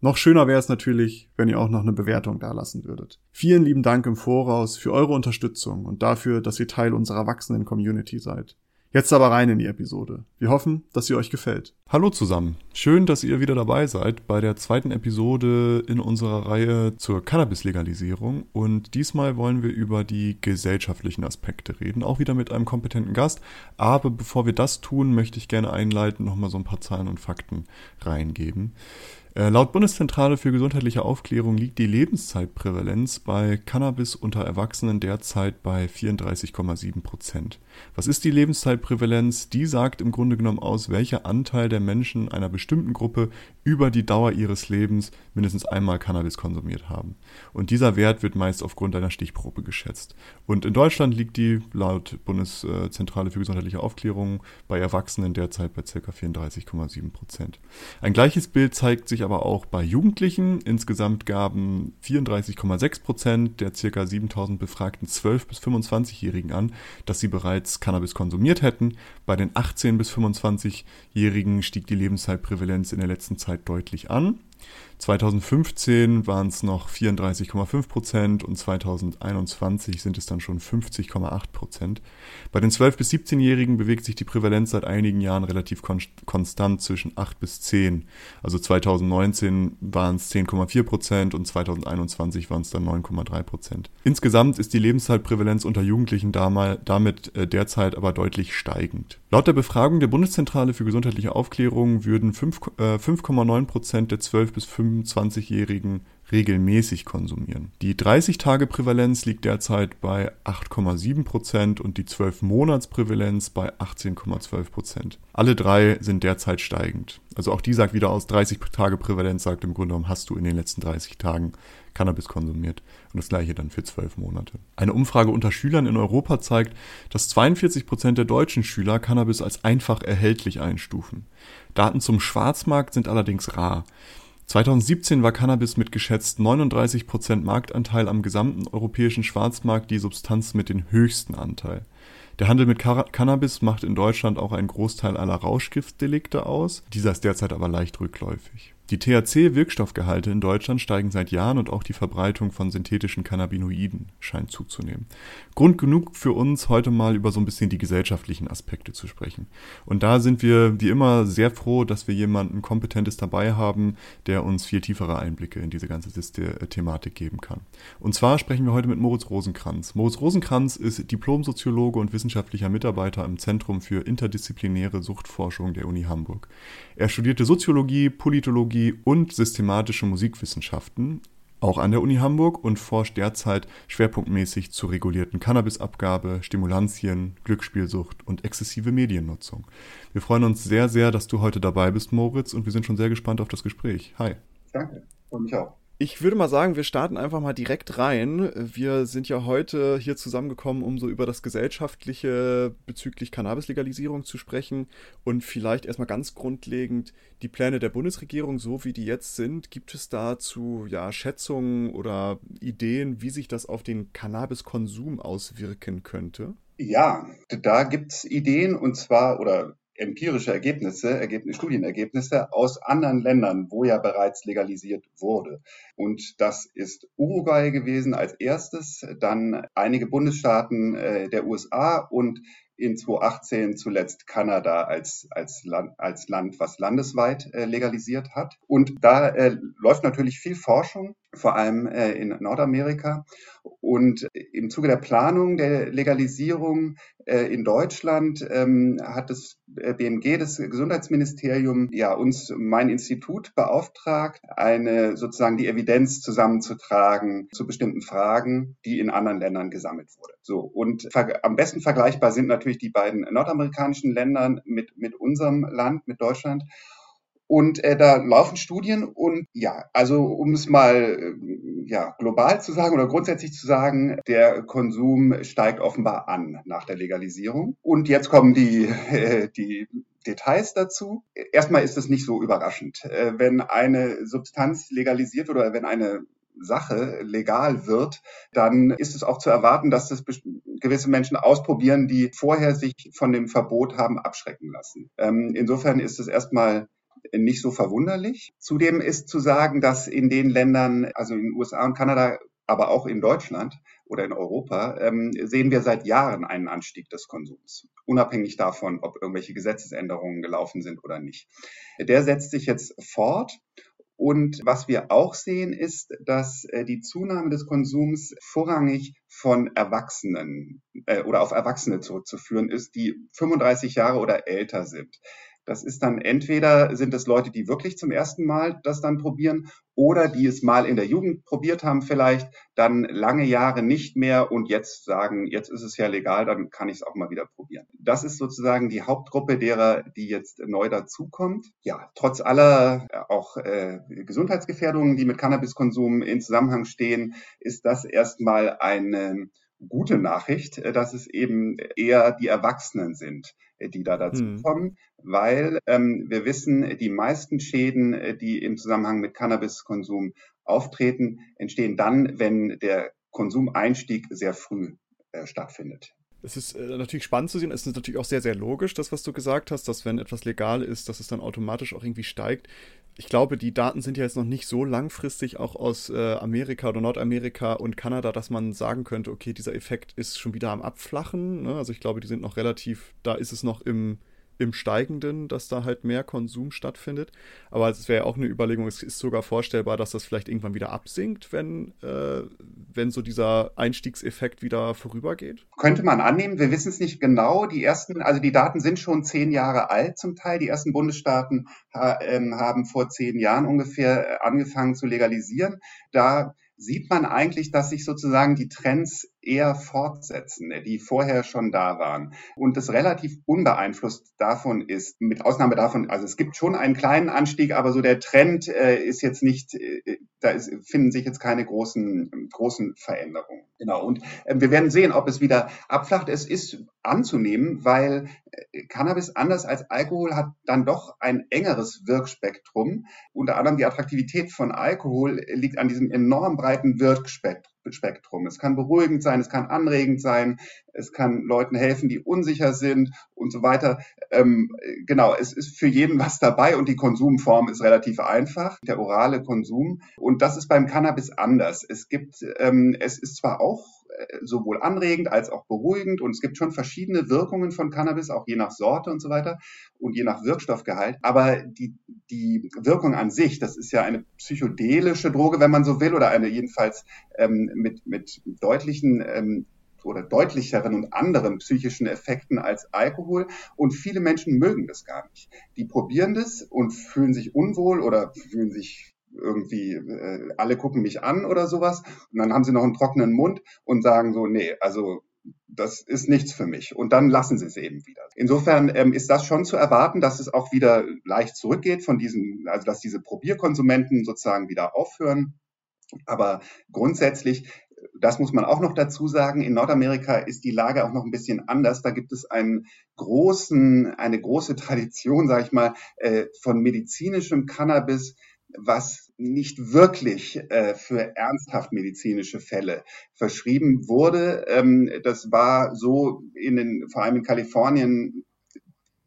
Noch schöner wäre es natürlich, wenn ihr auch noch eine Bewertung dalassen würdet. Vielen lieben Dank im Voraus für eure Unterstützung und dafür, dass ihr Teil unserer wachsenden Community seid. Jetzt aber rein in die Episode. Wir hoffen, dass sie euch gefällt. Hallo zusammen. Schön, dass ihr wieder dabei seid bei der zweiten Episode in unserer Reihe zur Cannabis-Legalisierung. Und diesmal wollen wir über die gesellschaftlichen Aspekte reden, auch wieder mit einem kompetenten Gast. Aber bevor wir das tun, möchte ich gerne einleiten, nochmal so ein paar Zahlen und Fakten reingeben. Äh, laut Bundeszentrale für gesundheitliche Aufklärung liegt die Lebenszeitprävalenz bei Cannabis unter Erwachsenen derzeit bei 34,7 Prozent. Was ist die Lebenszeitprävalenz? Die sagt im Grunde genommen aus, welcher Anteil der Menschen einer bestimmten Gruppe über die Dauer ihres Lebens mindestens einmal Cannabis konsumiert haben. Und dieser Wert wird meist aufgrund einer Stichprobe geschätzt. Und in Deutschland liegt die laut Bundeszentrale für gesundheitliche Aufklärung bei Erwachsenen derzeit bei ca. 34,7 Prozent. Ein gleiches Bild zeigt sich aber auch bei Jugendlichen. Insgesamt gaben 34,6 Prozent der ca. 7000 befragten 12- bis 25-Jährigen an, dass sie bereits Cannabis konsumiert hätten. Bei den 18- bis 25-Jährigen stieg die Lebenszeitprävalenz in der letzten Zeit deutlich an. 2015 waren es noch 34,5 Prozent und 2021 sind es dann schon 50,8 Prozent. Bei den 12- bis 17-Jährigen bewegt sich die Prävalenz seit einigen Jahren relativ kon konstant zwischen 8 bis 10. Also 2019 waren es 10,4 Prozent und 2021 waren es dann 9,3 Prozent. Insgesamt ist die Lebenszeitprävalenz unter Jugendlichen damit äh, derzeit aber deutlich steigend. Laut der Befragung der Bundeszentrale für gesundheitliche Aufklärung würden 5,9 äh, Prozent der 12- bis 25-Jährigen regelmäßig konsumieren. Die 30-Tage-Prävalenz liegt derzeit bei 8,7 Prozent und die 12-Monats-Prävalenz bei 18,12 Prozent. Alle drei sind derzeit steigend. Also auch die sagt wieder aus, 30-Tage-Prävalenz sagt im Grunde genommen, hast du in den letzten 30 Tagen Cannabis konsumiert. Und das gleiche dann für 12 Monate. Eine Umfrage unter Schülern in Europa zeigt, dass 42 Prozent der deutschen Schüler Cannabis als einfach erhältlich einstufen. Daten zum Schwarzmarkt sind allerdings rar. 2017 war Cannabis mit geschätzt 39% Marktanteil am gesamten europäischen Schwarzmarkt die Substanz mit dem höchsten Anteil. Der Handel mit Cannabis macht in Deutschland auch einen Großteil aller Rauschgiftdelikte aus, dieser ist derzeit aber leicht rückläufig die THC-Wirkstoffgehalte in Deutschland steigen seit Jahren und auch die Verbreitung von synthetischen Cannabinoiden scheint zuzunehmen. Grund genug für uns, heute mal über so ein bisschen die gesellschaftlichen Aspekte zu sprechen. Und da sind wir wie immer sehr froh, dass wir jemanden Kompetentes dabei haben, der uns viel tiefere Einblicke in diese ganze äh, Thematik geben kann. Und zwar sprechen wir heute mit Moritz Rosenkranz. Moritz Rosenkranz ist Diplomsoziologe und wissenschaftlicher Mitarbeiter im Zentrum für interdisziplinäre Suchtforschung der Uni Hamburg. Er studierte Soziologie, Politologie, Soziologie und systematische Musikwissenschaften, auch an der Uni Hamburg und forscht derzeit schwerpunktmäßig zur regulierten Cannabisabgabe, Stimulantien, Glücksspielsucht und exzessive Mediennutzung. Wir freuen uns sehr, sehr, dass du heute dabei bist, Moritz, und wir sind schon sehr gespannt auf das Gespräch. Hi. Danke, freue mich auch. Ich würde mal sagen, wir starten einfach mal direkt rein. Wir sind ja heute hier zusammengekommen, um so über das Gesellschaftliche bezüglich Cannabis-Legalisierung zu sprechen und vielleicht erstmal ganz grundlegend die Pläne der Bundesregierung, so wie die jetzt sind. Gibt es dazu ja Schätzungen oder Ideen, wie sich das auf den Cannabiskonsum auswirken könnte? Ja, da gibt es Ideen und zwar, oder empirische Ergebnisse, Ergebnis, Studienergebnisse aus anderen Ländern, wo ja bereits legalisiert wurde. Und das ist Uruguay gewesen als erstes, dann einige Bundesstaaten äh, der USA und in 2018 zuletzt Kanada als, als, Land, als Land, was landesweit äh, legalisiert hat. Und da äh, läuft natürlich viel Forschung, vor allem äh, in Nordamerika. Und im Zuge der Planung der Legalisierung äh, in Deutschland ähm, hat das äh, BMG, das Gesundheitsministerium, ja uns, mein Institut beauftragt, eine sozusagen die Evidenz zusammenzutragen zu bestimmten Fragen, die in anderen Ländern gesammelt wurde. So und am besten vergleichbar sind natürlich die beiden nordamerikanischen Länder mit mit unserem Land, mit Deutschland. Und äh, da laufen Studien und ja, also um es mal äh, ja, global zu sagen oder grundsätzlich zu sagen, der Konsum steigt offenbar an nach der Legalisierung. Und jetzt kommen die, äh, die Details dazu. Erstmal ist es nicht so überraschend. Äh, wenn eine Substanz legalisiert oder wenn eine Sache legal wird, dann ist es auch zu erwarten, dass das gewisse Menschen ausprobieren, die vorher sich von dem Verbot haben abschrecken lassen. Ähm, insofern ist es erstmal nicht so verwunderlich. Zudem ist zu sagen, dass in den Ländern, also in den USA und Kanada, aber auch in Deutschland oder in Europa, ähm, sehen wir seit Jahren einen Anstieg des Konsums, unabhängig davon, ob irgendwelche Gesetzesänderungen gelaufen sind oder nicht. Der setzt sich jetzt fort und was wir auch sehen, ist, dass äh, die Zunahme des Konsums vorrangig von Erwachsenen äh, oder auf Erwachsene zurückzuführen ist, die 35 Jahre oder älter sind. Das ist dann entweder sind es Leute, die wirklich zum ersten Mal das dann probieren oder die es mal in der Jugend probiert haben vielleicht, dann lange Jahre nicht mehr und jetzt sagen, jetzt ist es ja legal, dann kann ich es auch mal wieder probieren. Das ist sozusagen die Hauptgruppe derer, die jetzt neu dazukommt. Ja, trotz aller äh, auch äh, Gesundheitsgefährdungen, die mit Cannabiskonsum in Zusammenhang stehen, ist das erstmal eine gute Nachricht, äh, dass es eben eher die Erwachsenen sind, die da dazu hm. kommen, weil ähm, wir wissen, die meisten Schäden, äh, die im Zusammenhang mit Cannabiskonsum auftreten, entstehen dann, wenn der Konsumeinstieg sehr früh äh, stattfindet. Es ist äh, natürlich spannend zu sehen. Es ist natürlich auch sehr, sehr logisch, das, was du gesagt hast, dass wenn etwas legal ist, dass es dann automatisch auch irgendwie steigt. Ich glaube, die Daten sind ja jetzt noch nicht so langfristig auch aus äh, Amerika oder Nordamerika und Kanada, dass man sagen könnte, okay, dieser Effekt ist schon wieder am Abflachen. Ne? Also ich glaube, die sind noch relativ, da ist es noch im, im Steigenden, dass da halt mehr Konsum stattfindet. Aber es wäre ja auch eine Überlegung, es ist sogar vorstellbar, dass das vielleicht irgendwann wieder absinkt, wenn, äh, wenn so dieser Einstiegseffekt wieder vorübergeht. Könnte man annehmen, wir wissen es nicht genau. Die ersten, also die Daten sind schon zehn Jahre alt zum Teil. Die ersten Bundesstaaten ähm, haben vor zehn Jahren ungefähr angefangen zu legalisieren. Da sieht man eigentlich, dass sich sozusagen die Trends eher fortsetzen, die vorher schon da waren. Und das relativ unbeeinflusst davon ist, mit Ausnahme davon, also es gibt schon einen kleinen Anstieg, aber so der Trend äh, ist jetzt nicht, äh, da ist, finden sich jetzt keine großen, großen Veränderungen. Genau. Und äh, wir werden sehen, ob es wieder abflacht. Es ist anzunehmen, weil äh, Cannabis anders als Alkohol hat dann doch ein engeres Wirkspektrum. Unter anderem die Attraktivität von Alkohol liegt an diesem enorm breiten Wirkspektrum. Spektrum. Es kann beruhigend sein, es kann anregend sein, es kann Leuten helfen, die unsicher sind und so weiter. Ähm, genau, es ist für jeden was dabei und die Konsumform ist relativ einfach, der orale Konsum. Und das ist beim Cannabis anders. Es gibt, ähm, es ist zwar auch äh, sowohl anregend als auch beruhigend. Und es gibt schon verschiedene Wirkungen von Cannabis, auch je nach Sorte und so weiter und je nach Wirkstoffgehalt. Aber die, die Wirkung an sich, das ist ja eine psychedelische Droge, wenn man so will, oder eine jedenfalls ähm, mit, mit deutlichen ähm, oder deutlicheren und anderen psychischen Effekten als Alkohol. Und viele Menschen mögen das gar nicht. Die probieren das und fühlen sich unwohl oder fühlen sich irgendwie, äh, alle gucken mich an oder sowas. Und dann haben sie noch einen trockenen Mund und sagen so, nee, also das ist nichts für mich. Und dann lassen sie es eben wieder. Insofern ähm, ist das schon zu erwarten, dass es auch wieder leicht zurückgeht von diesen, also dass diese Probierkonsumenten sozusagen wieder aufhören. Aber grundsätzlich, das muss man auch noch dazu sagen, in Nordamerika ist die Lage auch noch ein bisschen anders. Da gibt es einen großen, eine große Tradition, sage ich mal, äh, von medizinischem Cannabis, was nicht wirklich äh, für ernsthaft medizinische Fälle verschrieben wurde. Ähm, das war so in den, vor allem in Kalifornien,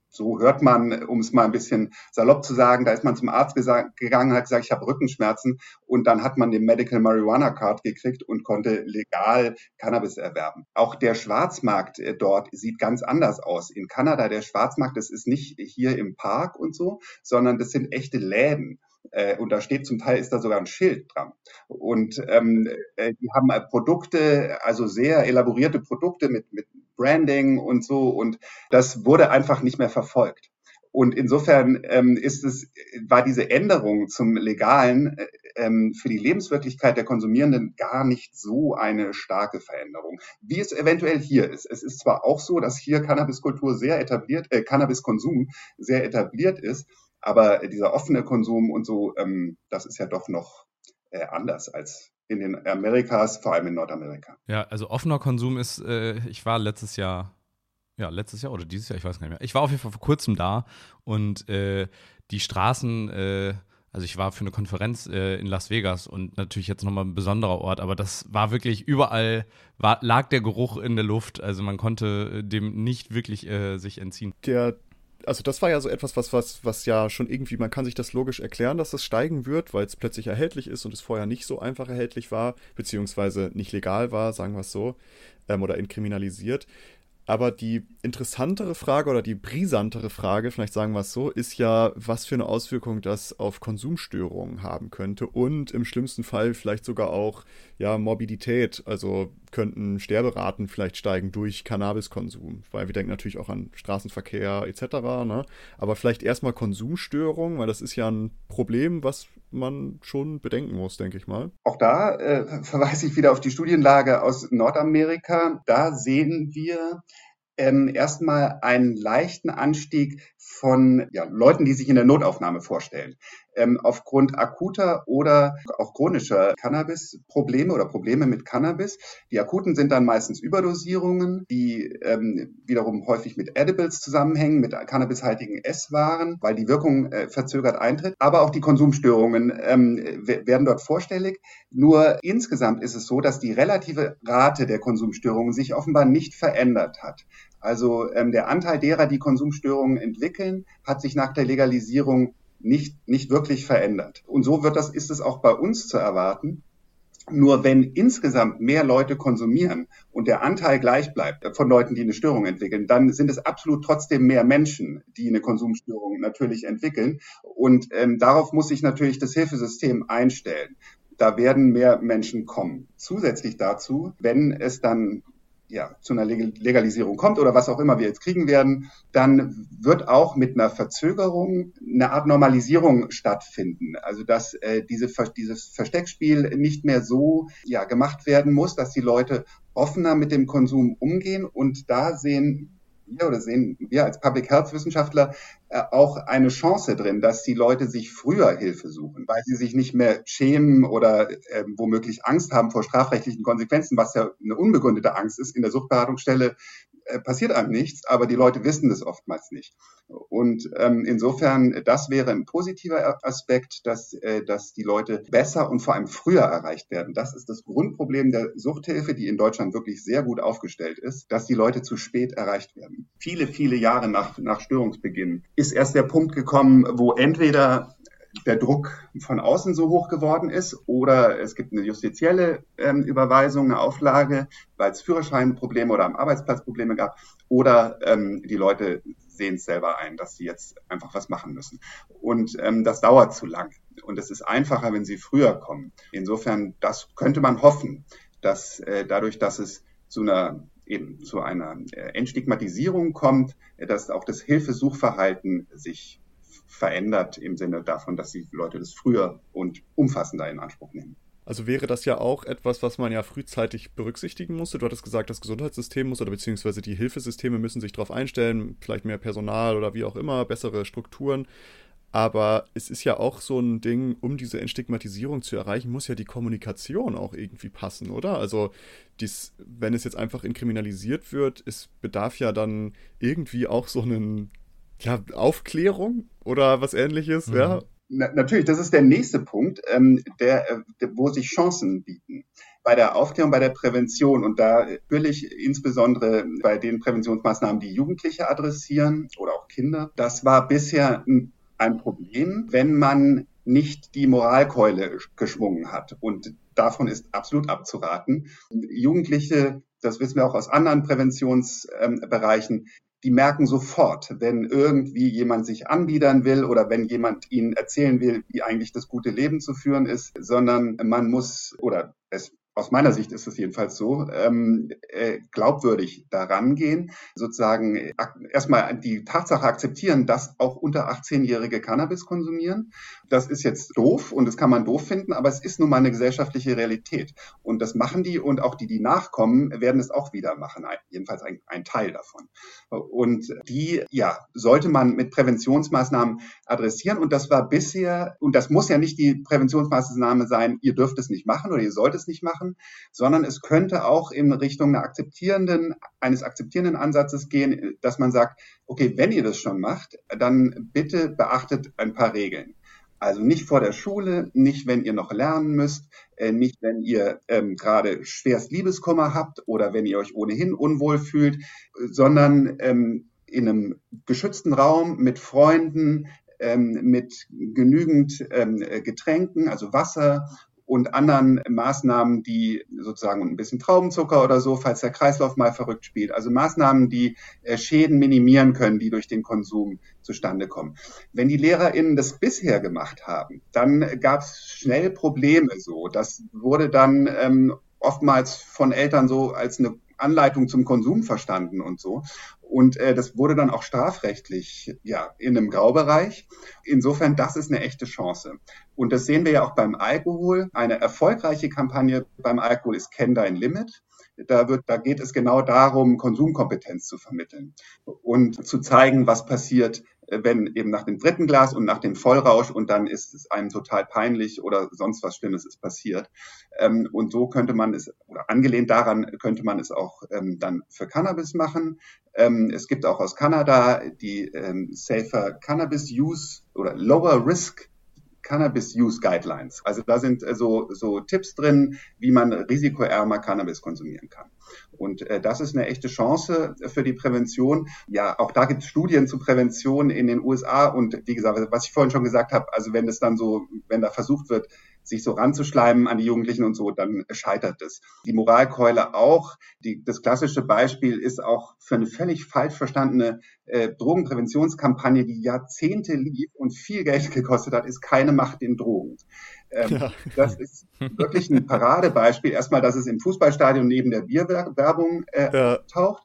so hört man, um es mal ein bisschen salopp zu sagen, da ist man zum Arzt gegangen, hat gesagt, ich habe Rückenschmerzen und dann hat man den Medical Marijuana Card gekriegt und konnte legal Cannabis erwerben. Auch der Schwarzmarkt äh, dort sieht ganz anders aus. In Kanada der Schwarzmarkt, das ist nicht hier im Park und so, sondern das sind echte Läden. Äh, und da steht zum Teil ist da sogar ein Schild dran. Und ähm, äh, die haben Produkte, also sehr elaborierte Produkte mit, mit Branding und so. Und das wurde einfach nicht mehr verfolgt. Und insofern ähm, ist es, war diese Änderung zum Legalen äh, ähm, für die Lebenswirklichkeit der Konsumierenden gar nicht so eine starke Veränderung, wie es eventuell hier ist. Es ist zwar auch so, dass hier Cannabiskultur sehr etabliert, äh, Cannabiskonsum sehr etabliert ist, Aber dieser offene Konsum und so, ähm, das ist ja doch noch äh, anders als in den Amerikas, vor allem in Nordamerika. Ja, also offener Konsum ist, äh, ich war letztes Jahr, ja, letztes Jahr oder dieses Jahr, ich weiß gar nicht mehr. Ich war auf jeden Fall vor kurzem da und äh, die Straßen, äh, also ich war für eine Konferenz äh, in Las Vegas und natürlich jetzt nochmal ein besonderer Ort, aber das war wirklich überall, war, lag der Geruch in der Luft. Also man konnte äh, dem nicht wirklich äh, sich entziehen. Der also das war ja so etwas, was, was, was ja schon irgendwie, man kann sich das logisch erklären, dass das steigen wird, weil es plötzlich erhältlich ist und es vorher nicht so einfach erhältlich war, beziehungsweise nicht legal war, sagen wir es so, ähm, oder entkriminalisiert. Aber die interessantere Frage oder die brisantere Frage, vielleicht sagen wir es so, ist ja, was für eine Auswirkung das auf Konsumstörungen haben könnte und im schlimmsten Fall vielleicht sogar auch ja Morbidität, also könnten Sterberaten vielleicht steigen durch Cannabiskonsum, weil wir denken natürlich auch an Straßenverkehr etc. Ne? Aber vielleicht erstmal Konsumstörungen, weil das ist ja ein Problem, was man schon bedenken muss, denke ich mal. Auch da äh, verweise ich wieder auf die Studienlage aus Nordamerika. Da sehen wir ähm, erstmal einen leichten Anstieg von ja, Leuten, die sich in der Notaufnahme vorstellen ähm, aufgrund akuter oder auch chronischer Cannabis-Probleme oder Probleme mit Cannabis. Die akuten sind dann meistens Überdosierungen, die ähm, wiederum häufig mit Edibles zusammenhängen, mit cannabishaltigen Esswaren, weil die Wirkung äh, verzögert eintritt. Aber auch die Konsumstörungen ähm, werden dort vorstellig. Nur insgesamt ist es so, dass die relative Rate der Konsumstörungen sich offenbar nicht verändert hat. Also ähm, der Anteil derer, die Konsumstörungen entwickeln, hat sich nach der Legalisierung nicht, nicht wirklich verändert. Und so wird das, ist es auch bei uns zu erwarten. Nur wenn insgesamt mehr Leute konsumieren und der Anteil gleich bleibt von Leuten, die eine Störung entwickeln, dann sind es absolut trotzdem mehr Menschen, die eine Konsumstörung natürlich entwickeln. Und ähm, darauf muss sich natürlich das Hilfesystem einstellen. Da werden mehr Menschen kommen. Zusätzlich dazu, wenn es dann ja, zu einer Legalisierung kommt oder was auch immer wir jetzt kriegen werden, dann wird auch mit einer Verzögerung eine Art Normalisierung stattfinden. Also dass äh, diese, dieses Versteckspiel nicht mehr so ja, gemacht werden muss, dass die Leute offener mit dem Konsum umgehen. Und da sehen wir oder sehen wir als Public Health Wissenschaftler auch eine Chance drin, dass die Leute sich früher Hilfe suchen, weil sie sich nicht mehr schämen oder äh, womöglich Angst haben vor strafrechtlichen Konsequenzen, was ja eine unbegründete Angst ist. In der Suchtberatungsstelle äh, passiert einem nichts, aber die Leute wissen das oftmals nicht. Und ähm, insofern, das wäre ein positiver Aspekt, dass, äh, dass die Leute besser und vor allem früher erreicht werden. Das ist das Grundproblem der Suchthilfe, die in Deutschland wirklich sehr gut aufgestellt ist, dass die Leute zu spät erreicht werden. Viele, viele Jahre nach, nach Störungsbeginn ist erst der Punkt gekommen, wo entweder der Druck von außen so hoch geworden ist oder es gibt eine justizielle ähm, Überweisung, eine Auflage, weil es Führerscheinprobleme oder am Arbeitsplatz Probleme gab oder ähm, die Leute sehen es selber ein, dass sie jetzt einfach was machen müssen. Und ähm, das dauert zu lang. Und es ist einfacher, wenn sie früher kommen. Insofern, das könnte man hoffen, dass äh, dadurch, dass es zu einer eben zu einer äh, Entstigmatisierung kommt, dass auch das Hilfesuchverhalten sich verändert im Sinne davon, dass die Leute das früher und umfassender in Anspruch nehmen. Also wäre das ja auch etwas, was man ja frühzeitig berücksichtigen musste. Du hattest gesagt, das Gesundheitssystem muss oder beziehungsweise die Hilfesysteme müssen sich darauf einstellen, vielleicht mehr Personal oder wie auch immer, bessere Strukturen. Aber es ist ja auch so ein Ding, um diese Entstigmatisierung zu erreichen, muss ja die Kommunikation auch irgendwie passen, oder? Also, dies, wenn es jetzt einfach inkriminalisiert wird, es bedarf ja dann irgendwie auch so einen ja, Aufklärung oder was ähnliches, mhm. ja. Na, natürlich, das ist der nächste Punkt, ähm, der, äh, der, wo sich Chancen bieten. Bei der Aufklärung, bei der Prävention und da will ich insbesondere bei den Präventionsmaßnahmen, die Jugendliche adressieren oder auch Kinder, das war bisher ein Problem, wenn man nicht die Moralkeule geschwungen hat. Und davon ist absolut abzuraten. Jugendliche, das wissen wir auch aus anderen Präventionsbereichen, die merken sofort, wenn irgendwie jemand sich anbiedern will oder wenn jemand ihnen erzählen will, wie eigentlich das gute Leben zu führen ist, sondern man muss oder es aus meiner Sicht ist es jedenfalls so, ähm, äh, glaubwürdig daran gehen, sozusagen äh, erstmal die Tatsache akzeptieren, dass auch unter 18-Jährige Cannabis konsumieren. Das ist jetzt doof und das kann man doof finden, aber es ist nun mal eine gesellschaftliche Realität. Und das machen die und auch die, die nachkommen, werden es auch wieder machen, jedenfalls ein, ein Teil davon. Und die, ja, sollte man mit Präventionsmaßnahmen adressieren. Und das war bisher, und das muss ja nicht die Präventionsmaßnahme sein, ihr dürft es nicht machen oder ihr sollt es nicht machen, sondern es könnte auch in Richtung einer akzeptierenden, eines akzeptierenden Ansatzes gehen, dass man sagt, okay, wenn ihr das schon macht, dann bitte beachtet ein paar Regeln. Also nicht vor der Schule, nicht wenn ihr noch lernen müsst, äh, nicht wenn ihr ähm, gerade schwerst Liebeskummer habt oder wenn ihr euch ohnehin unwohl fühlt, sondern ähm, in einem geschützten Raum mit Freunden, ähm, mit genügend ähm, Getränken, also Wasser und anderen Maßnahmen, die sozusagen ein bisschen Traubenzucker oder so, falls der Kreislauf mal verrückt spielt. Also Maßnahmen, die äh, Schäden minimieren können, die durch den Konsum zustande kommen. Wenn die LehrerInnen das bisher gemacht haben, dann gab es schnell Probleme so. Das wurde dann ähm, oftmals von Eltern so als eine Anleitung zum Konsum verstanden und so. Und äh, das wurde dann auch strafrechtlich ja in einem Graubereich. Insofern, das ist eine echte Chance. Und das sehen wir ja auch beim Alkohol. Eine erfolgreiche Kampagne beim Alkohol ist Kenn dein Limit. Da, wird, da geht es genau darum, Konsumkompetenz zu vermitteln und zu zeigen, was passiert, wenn eben nach dem dritten Glas und nach dem Vollrausch und dann ist es einem total peinlich oder sonst was Schlimmes ist passiert. Ähm, und so könnte man es, oder angelehnt daran könnte man es auch ähm, dann für Cannabis machen. Ähm, es gibt auch aus Kanada die Safer Cannabis Use oder Lower Risk Cannabis Use Guidelines. Also da sind äh, so, so Tipps drin, wie man risikoärmer Cannabis konsumieren kann. Und äh, das ist eine echte Chance für die Prävention. Ja, auch da gibt es Studien zu Prävention in den USA. Und wie gesagt, was ich vorhin schon gesagt habe, also wenn es dann so, wenn da versucht wird, sich so ranzuschleimen an die Jugendlichen und so, dann scheitert es. Die Moralkeule auch. Die, das klassische Beispiel ist auch für eine völlig falsch verstandene äh, Drogenpräventionskampagne, die Jahrzehnte lief und viel Geld gekostet hat, ist keine Macht in Drogen. Ähm, ja. Das ist wirklich ein Paradebeispiel. Erstmal, dass es im Fußballstadion neben der Bierwerbung äh, ja. taucht.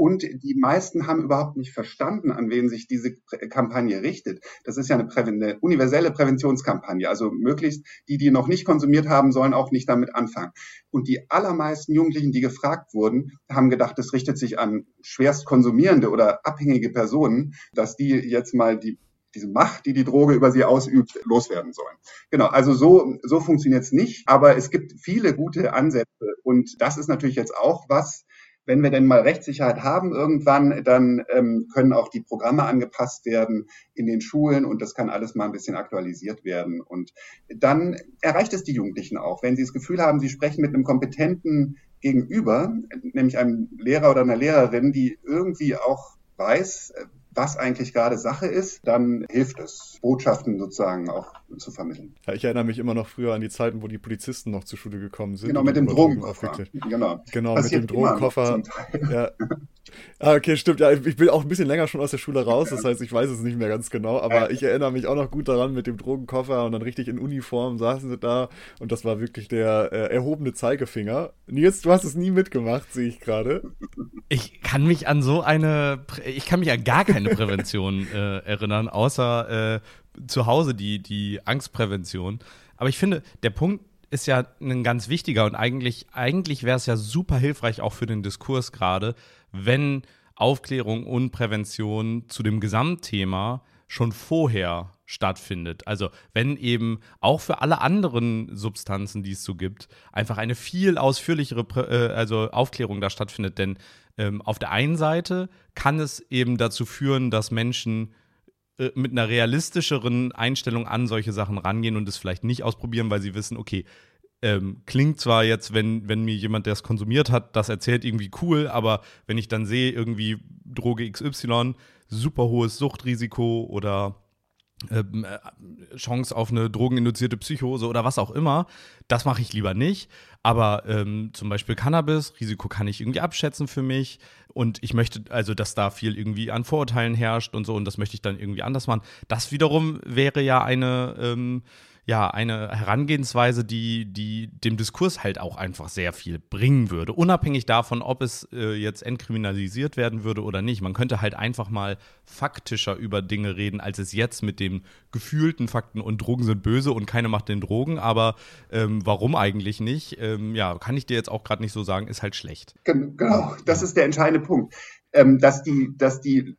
Und die meisten haben überhaupt nicht verstanden, an wen sich diese Kampagne richtet. Das ist ja eine, Prä eine, universelle Präventionskampagne. Also möglichst die, die noch nicht konsumiert haben, sollen auch nicht damit anfangen. Und die allermeisten Jugendlichen, die gefragt wurden, haben gedacht, das richtet sich an schwerst konsumierende oder abhängige Personen, dass die jetzt mal die diese Macht, die die Droge über sie ausübt, loswerden sollen. Genau, also so, so funktioniert es nicht, aber es gibt viele gute Ansätze und das ist natürlich jetzt auch was, wenn wir denn mal Rechtssicherheit haben irgendwann, dann ähm, können auch die Programme angepasst werden in den Schulen und das kann alles mal ein bisschen aktualisiert werden. Und dann erreicht es die Jugendlichen auch, wenn sie das Gefühl haben, sie sprechen mit einem kompetenten Gegenüber, nämlich einem Lehrer oder einer Lehrerin, die irgendwie auch weiß, was eigentlich gerade Sache ist, dann hilft es, Botschaften sozusagen auch zu vermitteln. Ja, ich erinnere mich immer noch früher an die Zeiten, wo die Polizisten noch zur Schule gekommen sind. Genau, mit dem Drogenkoffer. Genau, genau mit dem Drogenkoffer. Ja. Ah, okay, stimmt. Ja, ich bin auch ein bisschen länger schon aus der Schule raus, das heißt, ich weiß es nicht mehr ganz genau, aber ich erinnere mich auch noch gut daran mit dem Drogenkoffer und dann richtig in Uniform saßen sie da und das war wirklich der äh, erhobene Zeigefinger. Nils, du hast es nie mitgemacht, sehe ich gerade. Ich kann mich an so eine, ich kann mich an gar keine Prävention äh, erinnern, außer äh, zu Hause die, die Angstprävention. Aber ich finde, der Punkt ist ja ein ganz wichtiger und eigentlich, eigentlich wäre es ja super hilfreich auch für den Diskurs gerade, wenn Aufklärung und Prävention zu dem Gesamtthema schon vorher stattfindet. Also wenn eben auch für alle anderen Substanzen, die es so gibt, einfach eine viel ausführlichere äh, also Aufklärung da stattfindet. Denn ähm, auf der einen Seite kann es eben dazu führen, dass Menschen äh, mit einer realistischeren Einstellung an solche Sachen rangehen und es vielleicht nicht ausprobieren, weil sie wissen, okay, ähm, klingt zwar jetzt, wenn, wenn mir jemand, der es konsumiert hat, das erzählt, irgendwie cool, aber wenn ich dann sehe, irgendwie Droge XY, super hohes Suchtrisiko oder Chance auf eine drogeninduzierte Psychose oder was auch immer, das mache ich lieber nicht. Aber ähm, zum Beispiel Cannabis, Risiko kann ich irgendwie abschätzen für mich. Und ich möchte also, dass da viel irgendwie an Vorurteilen herrscht und so, und das möchte ich dann irgendwie anders machen. Das wiederum wäre ja eine, ähm, ja eine Herangehensweise, die, die dem Diskurs halt auch einfach sehr viel bringen würde. Unabhängig davon, ob es äh, jetzt entkriminalisiert werden würde oder nicht. Man könnte halt einfach mal faktischer über Dinge reden, als es jetzt mit den gefühlten Fakten und Drogen sind böse und keine macht den Drogen. Aber ähm, warum eigentlich nicht? Ähm, ja, kann ich dir jetzt auch gerade nicht so sagen, ist halt schlecht. Genau, das ist der entscheidende Punkt. Ähm, dass die, dass die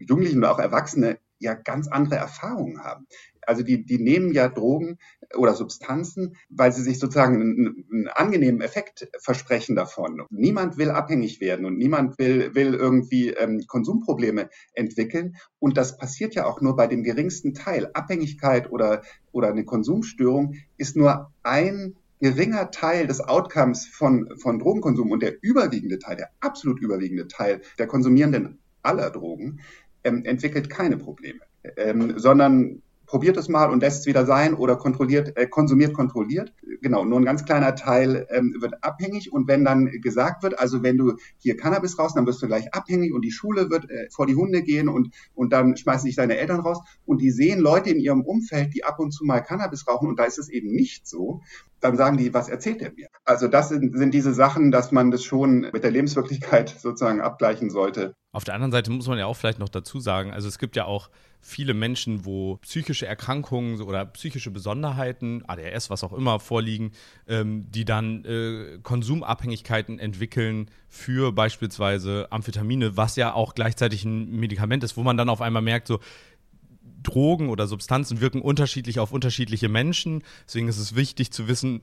Jugendlichen und auch Erwachsene ja ganz andere Erfahrungen haben. Also die, die nehmen ja Drogen oder Substanzen, weil sie sich sozusagen einen, einen, angenehmen Effekt versprechen davon. Niemand will abhängig werden und niemand will, will irgendwie ähm, Konsumprobleme entwickeln. Und das passiert ja auch nur bei dem geringsten Teil. Abhängigkeit oder, oder eine Konsumstörung ist nur ein geringer Teil des Outcomes von, von Drogenkonsum und der überwiegende Teil, der absolut überwiegende Teil der Konsumierenden aller Drogen ähm, entwickelt keine Probleme, ähm, sondern probiert es mal und lässt es wieder sein oder kontrolliert, äh, konsumiert kontrolliert. Genau, nur ein ganz kleiner Teil ähm, wird abhängig und wenn dann gesagt wird, also wenn du hier Cannabis raus, dann wirst du gleich abhängig und die Schule wird äh, vor die Hunde gehen und, und dann schmeißen sich deine Eltern raus und die sehen Leute in ihrem Umfeld, die ab und zu mal Cannabis rauchen und da ist es eben nicht so, dann sagen die, was erzählt er mir? Also das sind, sind diese Sachen, dass man das schon mit der Lebenswirklichkeit sozusagen abgleichen sollte. Auf der anderen Seite muss man ja auch vielleicht noch dazu sagen, also es gibt ja auch viele Menschen, wo psychische Erkrankungen oder psychische Besonderheiten, ADHS, was auch immer, vorliegen, ähm, die dann äh, Konsumabhängigkeiten entwickeln für beispielsweise Amphetamine, was ja auch gleichzeitig ein Medikament ist, wo man dann auf einmal merkt, so, Drogen oder Substanzen wirken unterschiedlich auf unterschiedliche Menschen. Deswegen ist es wichtig zu wissen,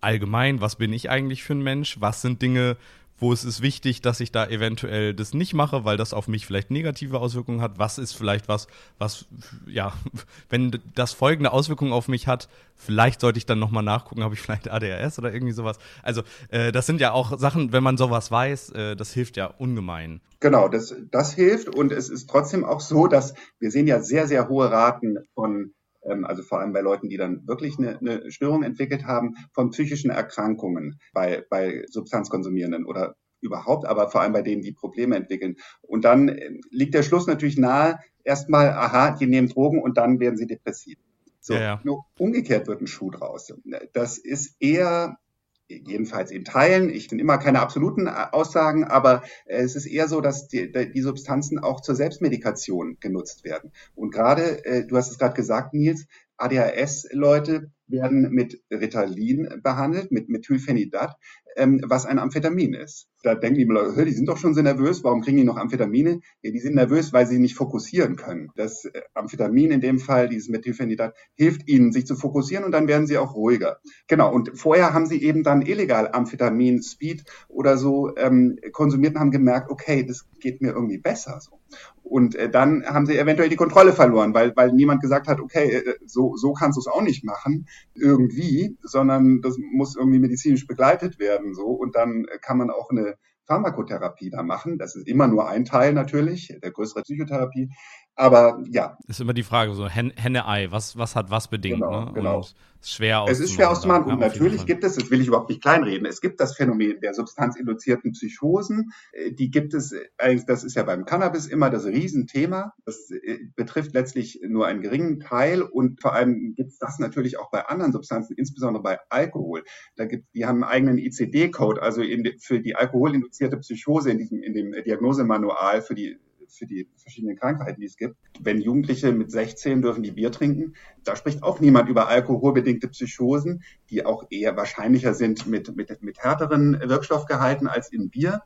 allgemein, was bin ich eigentlich für ein Mensch? Was sind Dinge, wo es ist wichtig, dass ich da eventuell das nicht mache, weil das auf mich vielleicht negative Auswirkungen hat. Was ist vielleicht was, was, ja, wenn das folgende Auswirkungen auf mich hat, vielleicht sollte ich dann nochmal nachgucken, habe ich vielleicht ADHS oder irgendwie sowas. Also, äh, das sind ja auch Sachen, wenn man sowas weiß, äh, das hilft ja ungemein. Genau, das, das hilft und es ist trotzdem auch so, dass wir sehen ja sehr, sehr hohe Raten von ähm, also vor allem bei Leuten, die dann wirklich eine, eine Störung entwickelt haben, von psychischen Erkrankungen bei, bei Substanzkonsumierenden oder überhaupt, aber vor allem bei denen, die Probleme entwickeln. Und dann äh, liegt der Schluss natürlich nahe, erstmal, aha, die nehmen Drogen und dann werden sie depressiv. So, ja, ja. nur umgekehrt wird ein Schuh draus. Das ist eher jedenfalls in Teilen. Ich bin immer keine absoluten äh, Aussagen, aber es ist eher so, dass die, die Substanzen auch zur Selbstmedikation genutzt werden. Und gerade, äh, du hast es gerade gesagt, Nils, ADHS-Leute werden mit Ritalin behandelt, mit Methylphenidat, ähm, was ein Amphetamin ist. Da denken die Leute, die sind doch schon so nervös, warum kriegen die noch Amphetamine? Ja, die sind nervös, weil sie nicht fokussieren können. Das äh, Amphetamin in dem Fall, dieses Methylphenidat, hilft ihnen, sich zu fokussieren und dann werden sie auch ruhiger. Genau, und vorher haben sie eben dann illegal Amphetamin, Speed oder so ähm, konsumiert und haben gemerkt, okay, das geht mir irgendwie besser so. Und äh, dann haben sie eventuell die Kontrolle verloren, weil, weil niemand gesagt hat, okay, äh, so, so kannst du es auch nicht machen, irgendwie, sondern das muss irgendwie medizinisch begleitet werden. So Und dann kann man auch eine Pharmakotherapie da machen. Das ist immer nur ein Teil natürlich, der größere Psychotherapie. Aber ja. Ist immer die Frage, so Henne-Ei, was, was hat was bedingt? Genau, ne? genau. Ist schwer Es ist schwer auszumachen. Und natürlich gibt es, das will ich überhaupt nicht kleinreden, es gibt das Phänomen der substanzinduzierten Psychosen. Äh, die gibt es, äh, das ist ja beim Cannabis immer das Riesenthema. Das äh, betrifft letztlich nur einen geringen Teil und vor allem gibt es das natürlich auch bei anderen Substanzen, insbesondere bei Alkohol. Da gibt, die haben einen eigenen ICD-Code, also in, für die alkoholinduzierte Psychose in diesem, in dem Diagnosemanual für die für die verschiedenen Krankheiten, die es gibt. Wenn Jugendliche mit 16 dürfen die Bier trinken, da spricht auch niemand über alkoholbedingte Psychosen, die auch eher wahrscheinlicher sind mit, mit, mit härteren Wirkstoffgehalten als in Bier.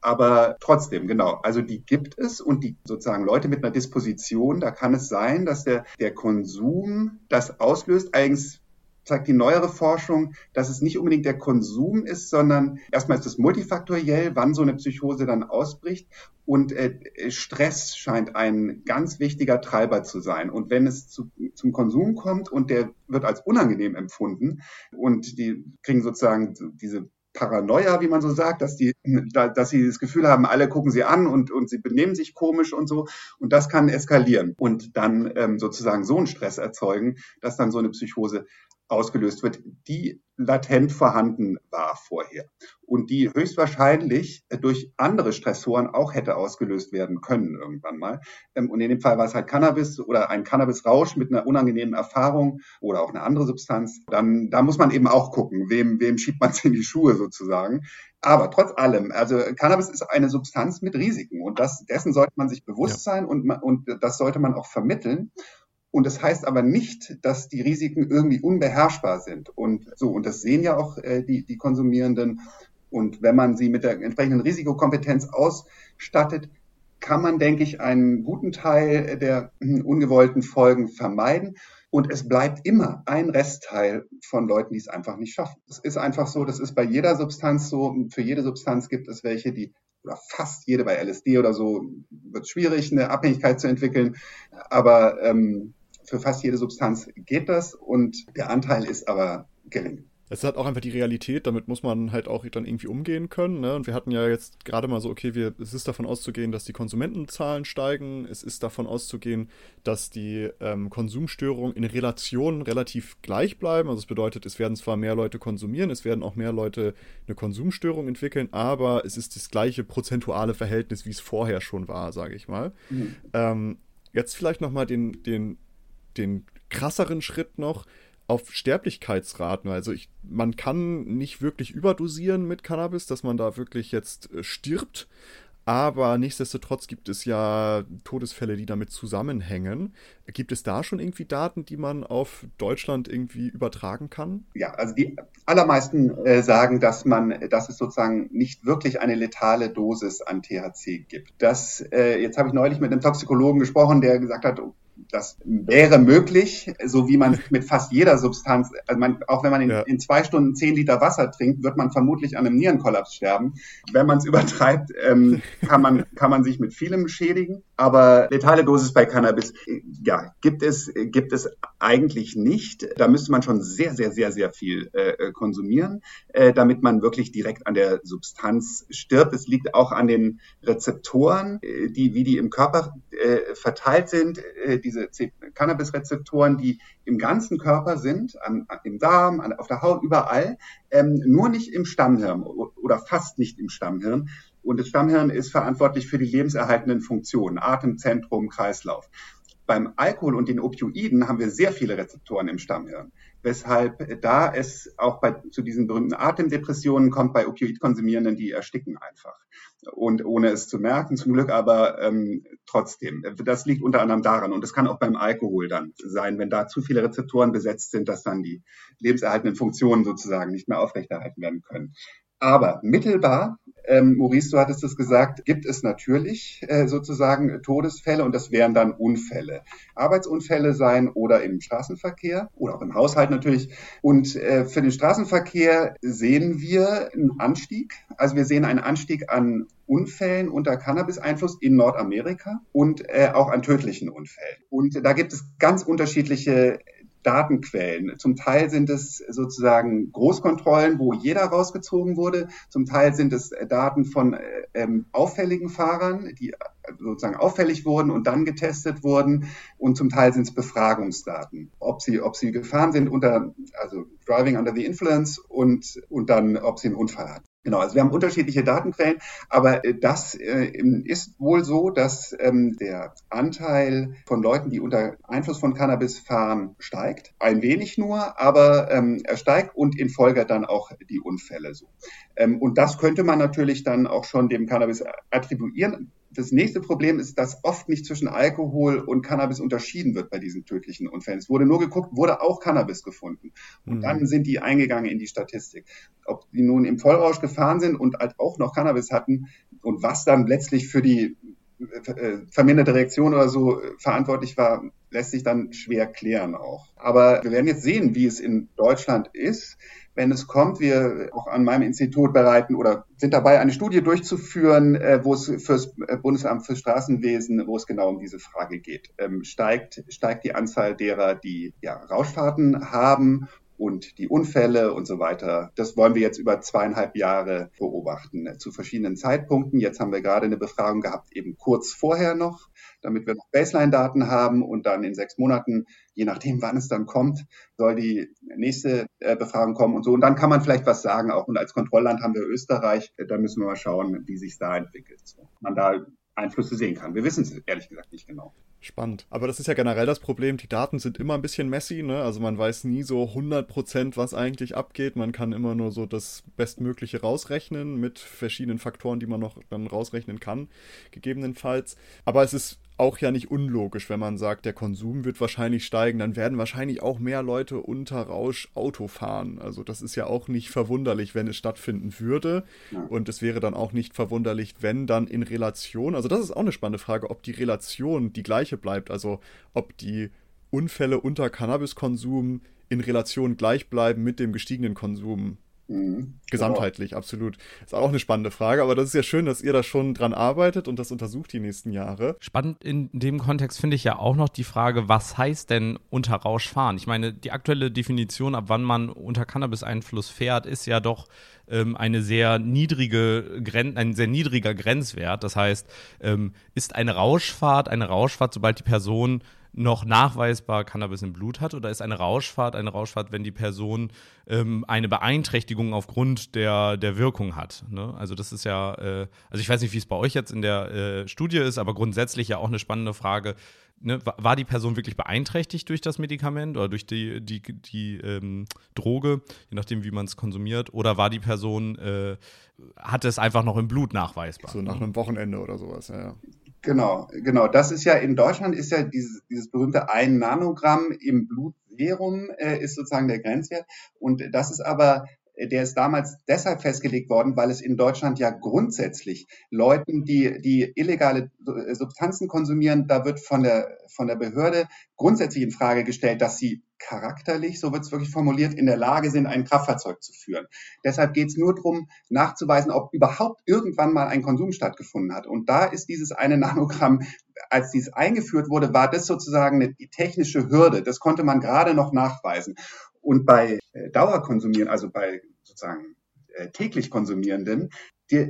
Aber trotzdem, genau. Also die gibt es und die sozusagen Leute mit einer Disposition, da kann es sein, dass der, der Konsum das auslöst. Eigentlich zeigt die neuere Forschung, dass es nicht unbedingt der Konsum ist, sondern erstmal ist es multifaktoriell, wann so eine Psychose dann ausbricht. Und äh, Stress scheint ein ganz wichtiger Treiber zu sein. Und wenn es zu, zum Konsum kommt und der wird als unangenehm empfunden und die kriegen sozusagen diese Paranoia, wie man so sagt, dass die, dass sie das Gefühl haben, alle gucken sie an und, und sie benehmen sich komisch und so. Und das kann eskalieren und dann ähm, sozusagen so einen Stress erzeugen, dass dann so eine Psychose ausgelöst wird, die latent vorhanden war vorher und die höchstwahrscheinlich durch andere Stressoren auch hätte ausgelöst werden können irgendwann mal. Ähm, und in dem Fall war es halt Cannabis oder ein Cannabisrausch mit einer unangenehmen Erfahrung oder auch eine andere Substanz. Dann, da muss man eben auch gucken, wem, wem schiebt man es in die Schuhe sozusagen. Aber trotz allem, also Cannabis ist eine Substanz mit Risiken und das, dessen sollte man sich bewusst ja. sein und, und das sollte man auch vermitteln. Und das heißt aber nicht, dass die Risiken irgendwie unbeherrschbar sind. Und so, und das sehen ja auch äh, die, die Konsumierenden. Und wenn man sie mit der entsprechenden Risikokompetenz ausstattet, kann man, denke ich, einen guten Teil der ungewollten Folgen vermeiden. Und es bleibt immer ein Restteil von Leuten, die es einfach nicht schaffen. Es ist einfach so, das ist bei jeder Substanz so. Für jede Substanz gibt es welche, die oder fast jede bei LSD oder so wird es schwierig, eine Abhängigkeit zu entwickeln. Aber ähm, für fast jede Substanz geht das und der Anteil ist aber gering. Es ist halt auch einfach die Realität, damit muss man halt auch dann irgendwie umgehen können. Ne? Und wir hatten ja jetzt gerade mal so, okay, wir, es ist davon auszugehen, dass die Konsumentenzahlen steigen. Es ist davon auszugehen, dass die ähm, Konsumstörungen in Relation relativ gleich bleiben. Also es bedeutet, es werden zwar mehr Leute konsumieren, es werden auch mehr Leute eine Konsumstörung entwickeln, aber es ist das gleiche prozentuale Verhältnis, wie es vorher schon war, sage ich mal. Mhm. Ähm, jetzt vielleicht nochmal den, den den krasseren Schritt noch auf Sterblichkeitsraten. Also ich, man kann nicht wirklich überdosieren mit Cannabis, dass man da wirklich jetzt äh, stirbt. Aber nichtsdestotrotz gibt es ja Todesfälle, die damit zusammenhängen. Gibt es da schon irgendwie Daten, die man auf Deutschland irgendwie übertragen kann? Ja, also die allermeisten äh, sagen, dass man, dass es sozusagen nicht wirklich eine letale Dosis an THC gibt. Das, äh, jetzt habe ich neulich mit einem Toxikologen gesprochen, der gesagt hat, das wäre möglich, so wie man mit fast jeder Substanz, also man, auch wenn man in, ja. in, zwei Stunden zehn Liter Wasser trinkt, wird man vermutlich an einem Nierenkollaps sterben. Wenn man es übertreibt, ähm, kann, man, kann man sich mit vielem schädigen. Aber letale Dosis bei Cannabis, ja, gibt es, gibt es eigentlich nicht. Da müsste man schon sehr, sehr, sehr, sehr viel äh, konsumieren, äh, damit man wirklich direkt an der Substanz stirbt. Es liegt auch an den Rezeptoren, äh, die, wie die im Körper äh, verteilt sind. Äh, diese Cannabis-Rezeptoren, die im ganzen Körper sind, an, im Darm, an, auf der Haut, überall, ähm, nur nicht im Stammhirn oder fast nicht im Stammhirn. Und das Stammhirn ist verantwortlich für die lebenserhaltenden Funktionen, Atemzentrum, Kreislauf. Beim Alkohol und den Opioiden haben wir sehr viele Rezeptoren im Stammhirn, weshalb da es auch bei, zu diesen berühmten Atemdepressionen kommt bei Opioidkonsumierenden, die ersticken einfach. Und ohne es zu merken, zum Glück, aber ähm, trotzdem. Das liegt unter anderem daran. Und das kann auch beim Alkohol dann sein, wenn da zu viele Rezeptoren besetzt sind, dass dann die lebenserhaltenden Funktionen sozusagen nicht mehr aufrechterhalten werden können. Aber mittelbar, ähm, Maurice, du hattest es gesagt, gibt es natürlich äh, sozusagen Todesfälle und das wären dann Unfälle. Arbeitsunfälle sein oder im Straßenverkehr oder auch im Haushalt natürlich. Und äh, für den Straßenverkehr sehen wir einen Anstieg. Also wir sehen einen Anstieg an Unfällen unter Cannabis-Einfluss in Nordamerika und äh, auch an tödlichen Unfällen. Und da gibt es ganz unterschiedliche Datenquellen. Zum Teil sind es sozusagen Großkontrollen, wo jeder rausgezogen wurde. Zum Teil sind es äh, Daten von äh, ähm, auffälligen Fahrern, die äh, sozusagen auffällig wurden und dann getestet wurden. Und zum Teil sind es Befragungsdaten, ob sie, ob sie gefahren sind unter, also Driving under the Influence und, und dann, ob sie einen Unfall hatten. Genau, also wir haben unterschiedliche Datenquellen, aber äh, das äh, ist wohl so, dass ähm, der Anteil von Leuten, die unter Einfluss von Cannabis fahren, steigt. Ein wenig nur, aber ähm, er steigt und in Folge dann auch die Unfälle so. Ähm, und das könnte man natürlich dann auch schon dem Cannabis attribuieren. Das nächste Problem ist, dass oft nicht zwischen Alkohol und Cannabis unterschieden wird bei diesen tödlichen Unfällen. Es wurde nur geguckt, wurde auch Cannabis gefunden. Und mhm. dann sind die eingegangen in die Statistik. Ob die nun im Vollrausch gefahren sind und halt auch noch Cannabis hatten und was dann letztlich für die äh, verminderte Reaktion oder so verantwortlich war, lässt sich dann schwer klären auch. Aber wir werden jetzt sehen, wie es in Deutschland ist wenn es kommt. Wir auch an meinem Institut bereiten oder sind dabei, eine Studie durchzuführen, äh, wo es fürs äh, Bundesamt für Straßenwesen, wo es genau um diese Frage geht. Ähm, steigt, steigt die Anzahl derer, die ja, Rauschfahrten haben und die Unfälle und so weiter. Das wollen wir jetzt über zweieinhalb Jahre beobachten, äh, zu verschiedenen Zeitpunkten. Jetzt haben wir gerade eine Befragung gehabt, eben kurz vorher noch, damit wir noch Baseline-Daten haben und dann in sechs Monaten, je nachdem, wann es dann kommt, soll die nächste äh, Befragung kommen und so. Und dann kann man vielleicht was sagen auch. Und als Kontrollland haben wir Österreich. Äh, da müssen wir mal schauen, wie sich da entwickelt. Man da Einflüsse sehen kann. Wir wissen es ehrlich gesagt nicht genau. Spannend. Aber das ist ja generell das Problem. Die Daten sind immer ein bisschen messy. Ne? Also man weiß nie so 100%, was eigentlich abgeht. Man kann immer nur so das Bestmögliche rausrechnen mit verschiedenen Faktoren, die man noch dann rausrechnen kann, gegebenenfalls. Aber es ist auch ja nicht unlogisch, wenn man sagt, der Konsum wird wahrscheinlich steigen, dann werden wahrscheinlich auch mehr Leute unter Rausch Auto fahren. Also das ist ja auch nicht verwunderlich, wenn es stattfinden würde. Ja. Und es wäre dann auch nicht verwunderlich, wenn dann in Relation, also das ist auch eine spannende Frage, ob die Relation die gleiche bleibt, also ob die Unfälle unter Cannabiskonsum in Relation gleich bleiben mit dem gestiegenen Konsum Mhm. Gesamtheitlich, genau. absolut. Ist auch eine spannende Frage, aber das ist ja schön, dass ihr da schon dran arbeitet und das untersucht die nächsten Jahre. Spannend in dem Kontext finde ich ja auch noch die Frage, was heißt denn unter Rausch fahren? Ich meine, die aktuelle Definition, ab wann man unter Cannabis-Einfluss fährt, ist ja doch ähm, eine sehr niedrige Gren ein sehr niedriger Grenzwert. Das heißt, ähm, ist eine Rauschfahrt eine Rauschfahrt, sobald die Person noch nachweisbar Cannabis im Blut hat oder ist eine Rauschfahrt eine Rauschfahrt, wenn die Person ähm, eine Beeinträchtigung aufgrund der, der Wirkung hat? Ne? Also das ist ja, äh, also ich weiß nicht, wie es bei euch jetzt in der äh, Studie ist, aber grundsätzlich ja auch eine spannende Frage. Ne? War die Person wirklich beeinträchtigt durch das Medikament oder durch die, die, die ähm, Droge, je nachdem, wie man es konsumiert, oder war die Person, äh, hatte es einfach noch im Blut nachweisbar? So nach einem Wochenende oder sowas, ja. ja. Genau, genau. Das ist ja in Deutschland ist ja dieses, dieses berühmte ein Nanogramm im Blutserum äh, ist sozusagen der Grenzwert. Und das ist aber der ist damals deshalb festgelegt worden, weil es in Deutschland ja grundsätzlich Leuten, die, die illegale Substanzen konsumieren, da wird von der, von der Behörde grundsätzlich in Frage gestellt, dass sie charakterlich, so wird es wirklich formuliert, in der Lage sind, ein Kraftfahrzeug zu führen. Deshalb geht es nur darum, nachzuweisen, ob überhaupt irgendwann mal ein Konsum stattgefunden hat. Und da ist dieses eine Nanogramm, als dies eingeführt wurde, war das sozusagen eine technische Hürde. Das konnte man gerade noch nachweisen. Und bei äh, Dauerkonsumieren, also bei sozusagen äh, täglich Konsumierenden,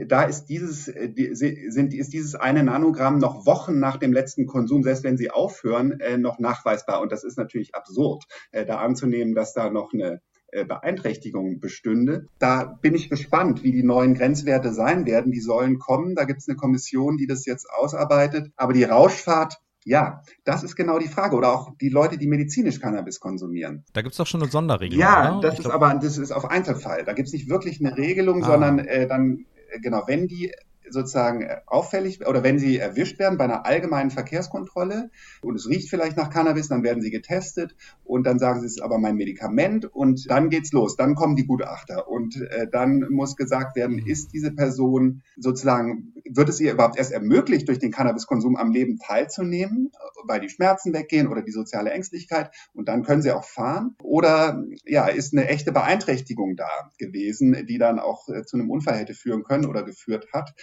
da ist dieses, äh, sind, ist dieses eine Nanogramm noch Wochen nach dem letzten Konsum, selbst wenn sie aufhören, noch nachweisbar. Und das ist natürlich absurd, da anzunehmen, dass da noch eine Beeinträchtigung bestünde. Da bin ich gespannt, wie die neuen Grenzwerte sein werden. Die sollen kommen. Da gibt es eine Kommission, die das jetzt ausarbeitet. Aber die Rauschfahrt ja, das ist genau die Frage. Oder auch die Leute, die medizinisch Cannabis konsumieren. Da gibt es doch schon eine Sonderregelung. Ja, oder? das ich ist aber das ist auf Einzelfall. Da gibt es nicht wirklich eine Regelung, ah. sondern äh, dann, äh, genau, wenn die sozusagen äh, auffällig oder wenn sie erwischt werden bei einer allgemeinen Verkehrskontrolle und es riecht vielleicht nach Cannabis, dann werden sie getestet und dann sagen sie, es ist aber mein Medikament und dann geht's los. Dann kommen die Gutachter und äh, dann muss gesagt werden, mhm. ist diese Person sozusagen, wird es ihr überhaupt erst ermöglicht, durch den Cannabiskonsum am Leben teilzunehmen, weil die Schmerzen weggehen oder die soziale Ängstlichkeit und dann können sie auch fahren oder ja, ist eine echte Beeinträchtigung da gewesen, die dann auch äh, zu einem Unfall hätte führen können oder geführt hat.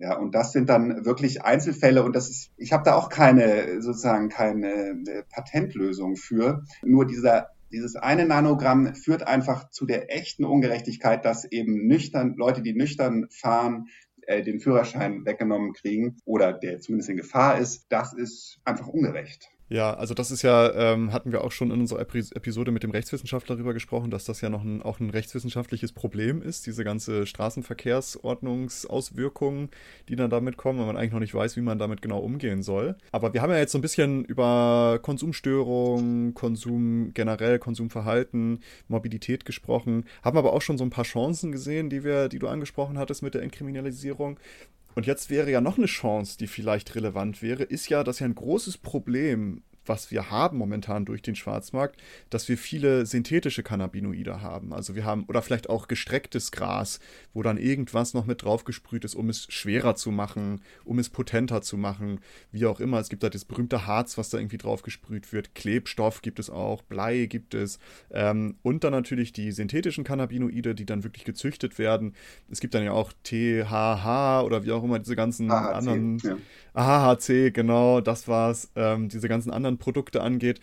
Ja, und das sind dann wirklich Einzelfälle und das ist, ich habe da auch keine, sozusagen keine äh, Patentlösung für. Nur dieser dieses eine Nanogramm führt einfach zu der echten Ungerechtigkeit, dass eben nüchtern, Leute, die nüchtern fahren, äh, den Führerschein weggenommen kriegen oder der zumindest in Gefahr ist. Das ist einfach ungerecht. Ja, also das ist ja, ähm, hatten wir auch schon in unserer Episode mit dem Rechtswissenschaftler darüber gesprochen, dass das ja noch ein, auch ein rechtswissenschaftliches Problem ist, diese ganze Straßenverkehrsordnungsauswirkungen, die dann damit kommen, wenn man eigentlich noch nicht weiß, wie man damit genau umgehen soll. Aber wir haben ja jetzt so ein bisschen über Konsumstörungen, Konsum generell, Konsumverhalten, Mobilität gesprochen, haben aber auch schon so ein paar Chancen gesehen, die wir, die du angesprochen hattest mit der Entkriminalisierung. Und jetzt wäre ja noch eine Chance, die vielleicht relevant wäre, ist ja, dass ja ein großes Problem was wir haben momentan durch den Schwarzmarkt, dass wir viele synthetische Cannabinoide haben. Also wir haben, oder vielleicht auch gestrecktes Gras, wo dann irgendwas noch mit draufgesprüht ist, um es schwerer zu machen, um es potenter zu machen, wie auch immer. Es gibt da das berühmte Harz, was da irgendwie draufgesprüht wird. Klebstoff gibt es auch, Blei gibt es. Ähm, und dann natürlich die synthetischen Cannabinoide, die dann wirklich gezüchtet werden. Es gibt dann ja auch THH oder wie auch immer diese ganzen AHC, anderen. Ja. AHC, genau, das war's. Ähm, diese ganzen anderen Produkte angeht.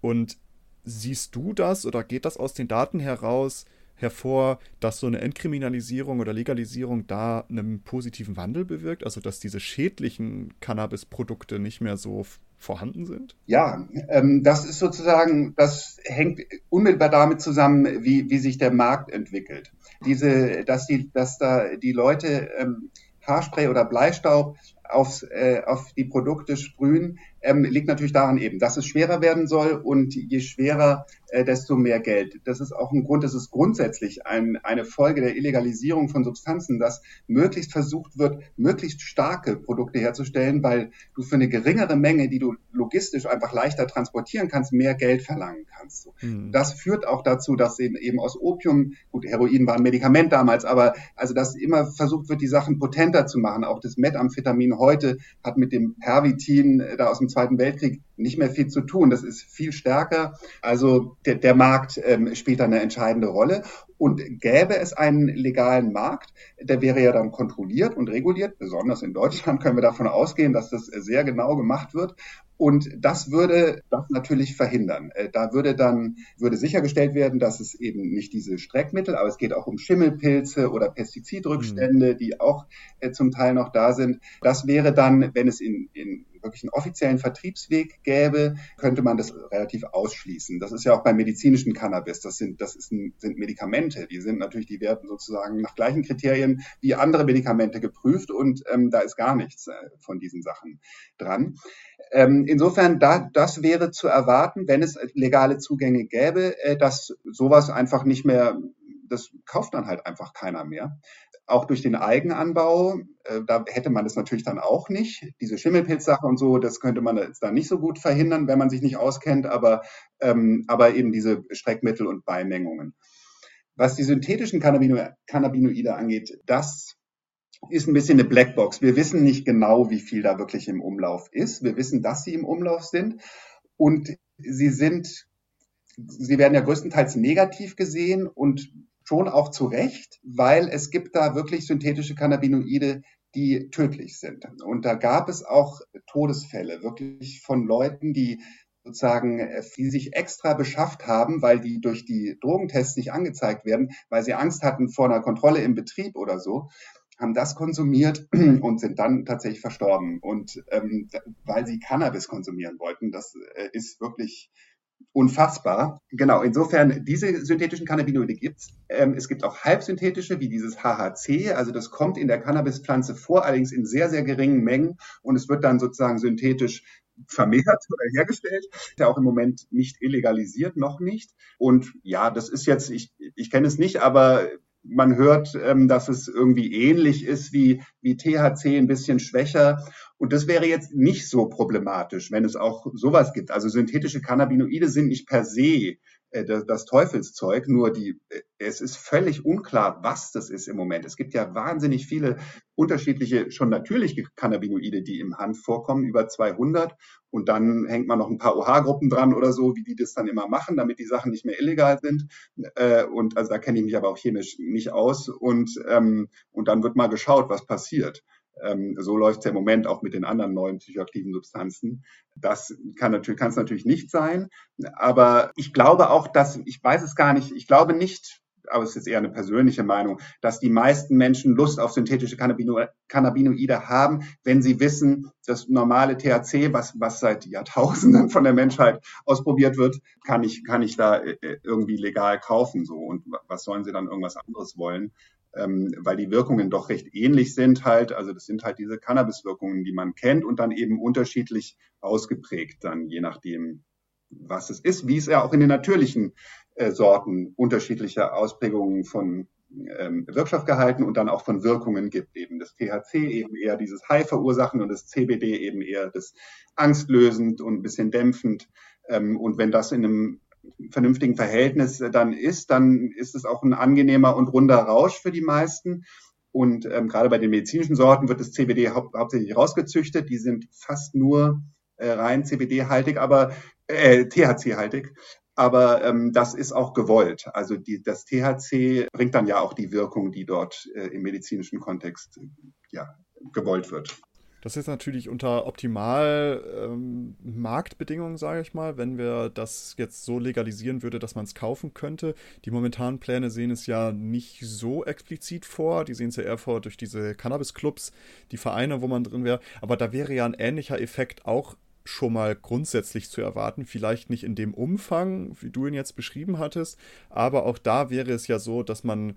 Und siehst du das oder geht das aus den Daten heraus hervor, dass so eine Entkriminalisierung oder Legalisierung da einen positiven Wandel bewirkt? Also dass diese schädlichen Cannabis-Produkte nicht mehr so vorhanden sind? Ja, ähm, das ist sozusagen, das hängt unmittelbar damit zusammen, wie, wie sich der Markt entwickelt. Diese, dass die, dass da die Leute ähm, Haarspray oder Bleistaub aufs, äh, auf die Produkte sprühen, ähm, liegt natürlich daran eben, dass es schwerer werden soll und je schwerer, äh, desto mehr Geld. Das ist auch ein Grund, das ist grundsätzlich ein, eine Folge der Illegalisierung von Substanzen, dass möglichst versucht wird, möglichst starke Produkte herzustellen, weil du für eine geringere Menge, die du logistisch einfach leichter transportieren kannst, mehr Geld verlangen kannst. Mhm. Das führt auch dazu, dass eben, eben aus Opium, gut, Heroin war ein Medikament damals, aber also dass immer versucht wird, die Sachen potenter zu machen. Auch das Methamphetamin heute hat mit dem Pervitin äh, da aus dem Zweiten Weltkrieg nicht mehr viel zu tun. Das ist viel stärker. Also der, der Markt ähm, spielt da eine entscheidende Rolle. Und gäbe es einen legalen Markt, der wäre ja dann kontrolliert und reguliert. Besonders in Deutschland können wir davon ausgehen, dass das sehr genau gemacht wird. Und das würde das natürlich verhindern. Äh, da würde dann, würde sichergestellt werden, dass es eben nicht diese Streckmittel, aber es geht auch um Schimmelpilze oder Pestizidrückstände, mhm. die auch äh, zum Teil noch da sind. Das wäre dann, wenn es in, in wirklich einen offiziellen Vertriebsweg gäbe, könnte man das relativ ausschließen. Das ist ja auch beim medizinischen Cannabis. Das sind, das ist ein, sind Medikamente. Die sind natürlich, die werden sozusagen nach gleichen Kriterien wie andere Medikamente geprüft und ähm, da ist gar nichts äh, von diesen Sachen dran. Ähm, insofern, da, das wäre zu erwarten, wenn es legale Zugänge gäbe, äh, dass sowas einfach nicht mehr das kauft dann halt einfach keiner mehr auch durch den Eigenanbau, äh, da hätte man das natürlich dann auch nicht. Diese Schimmelpilzsache und so, das könnte man jetzt dann nicht so gut verhindern, wenn man sich nicht auskennt, aber, ähm, aber eben diese Streckmittel und Beimengungen. Was die synthetischen Cannabino Cannabinoide angeht, das ist ein bisschen eine Blackbox. Wir wissen nicht genau, wie viel da wirklich im Umlauf ist. Wir wissen, dass sie im Umlauf sind und sie sind, sie werden ja größtenteils negativ gesehen und schon auch zu Recht, weil es gibt da wirklich synthetische Cannabinoide, die tödlich sind. Und da gab es auch Todesfälle, wirklich von Leuten, die sozusagen, äh, die sich extra beschafft haben, weil die durch die Drogentests nicht angezeigt werden, weil sie Angst hatten vor einer Kontrolle im Betrieb oder so, haben das konsumiert und sind dann tatsächlich verstorben. Und ähm, weil sie Cannabis konsumieren wollten, das äh, ist wirklich unfassbar. Genau, insofern, diese synthetischen Cannabinoide gibt's. Ähm, es gibt auch halbsynthetische, wie dieses HHC. Also das kommt in der Cannabispflanze vor, allerdings in sehr, sehr geringen Mengen. Und es wird dann sozusagen synthetisch vermehrt oder hergestellt. Ist ja auch im Moment nicht illegalisiert, noch nicht. Und ja, das ist jetzt, ich, ich kenne es nicht, aber man hört, ähm, dass es irgendwie ähnlich ist wie, wie THC, ein bisschen schwächer. Und das wäre jetzt nicht so problematisch, wenn es auch sowas gibt. Also synthetische Cannabinoide sind nicht per se das, das Teufelszeug, nur die, äh, es ist völlig unklar, was das ist im Moment. Es gibt ja wahnsinnig viele unterschiedliche, schon natürliche Cannabinoide, die im Hanf vorkommen, über 200. Und dann hängt man noch ein paar OH-Gruppen dran oder so, wie die das dann immer machen, damit die Sachen nicht mehr illegal sind. Äh, und also da kenne ich mich aber auch chemisch nicht aus. Und, ähm, und dann wird mal geschaut, was passiert. Ähm, so läuft es ja im Moment auch mit den anderen neuen psychoaktiven Substanzen. Das kann natürlich, kann es natürlich nicht sein. Aber ich glaube auch, dass, ich weiß es gar nicht, ich glaube nicht, aber es ist eher eine persönliche Meinung, dass die meisten Menschen Lust auf synthetische Cannabinoide haben, wenn sie wissen, das normale THC, was, was seit Jahrtausenden von der Menschheit ausprobiert wird, kann ich, kann ich da äh, irgendwie legal kaufen, so. Und was sollen sie dann irgendwas anderes wollen? Ähm, weil die Wirkungen doch recht ähnlich sind halt. Also das sind halt diese Cannabis-Wirkungen, die man kennt und dann eben unterschiedlich ausgeprägt dann, je nachdem, was es ist, wie es ja auch in den natürlichen äh, Sorten unterschiedliche Ausprägungen von ähm, Wirkstoffgehalten und dann auch von Wirkungen gibt. Eben das THC eben eher dieses High verursachen und das CBD eben eher das angstlösend und ein bisschen dämpfend. Ähm, und wenn das in einem vernünftigen Verhältnis dann ist, dann ist es auch ein angenehmer und runder Rausch für die meisten. Und ähm, gerade bei den medizinischen Sorten wird das CBD hau hauptsächlich rausgezüchtet. Die sind fast nur äh, rein CBD-haltig, aber äh, THC-haltig. Aber ähm, das ist auch gewollt. Also die, das THC bringt dann ja auch die Wirkung, die dort äh, im medizinischen Kontext ja, gewollt wird. Das ist natürlich unter optimal ähm, Marktbedingungen, sage ich mal, wenn wir das jetzt so legalisieren würde, dass man es kaufen könnte. Die momentanen Pläne sehen es ja nicht so explizit vor. Die sehen es ja eher vor durch diese Cannabis-Clubs, die Vereine, wo man drin wäre. Aber da wäre ja ein ähnlicher Effekt auch schon mal grundsätzlich zu erwarten. Vielleicht nicht in dem Umfang, wie du ihn jetzt beschrieben hattest, aber auch da wäre es ja so, dass man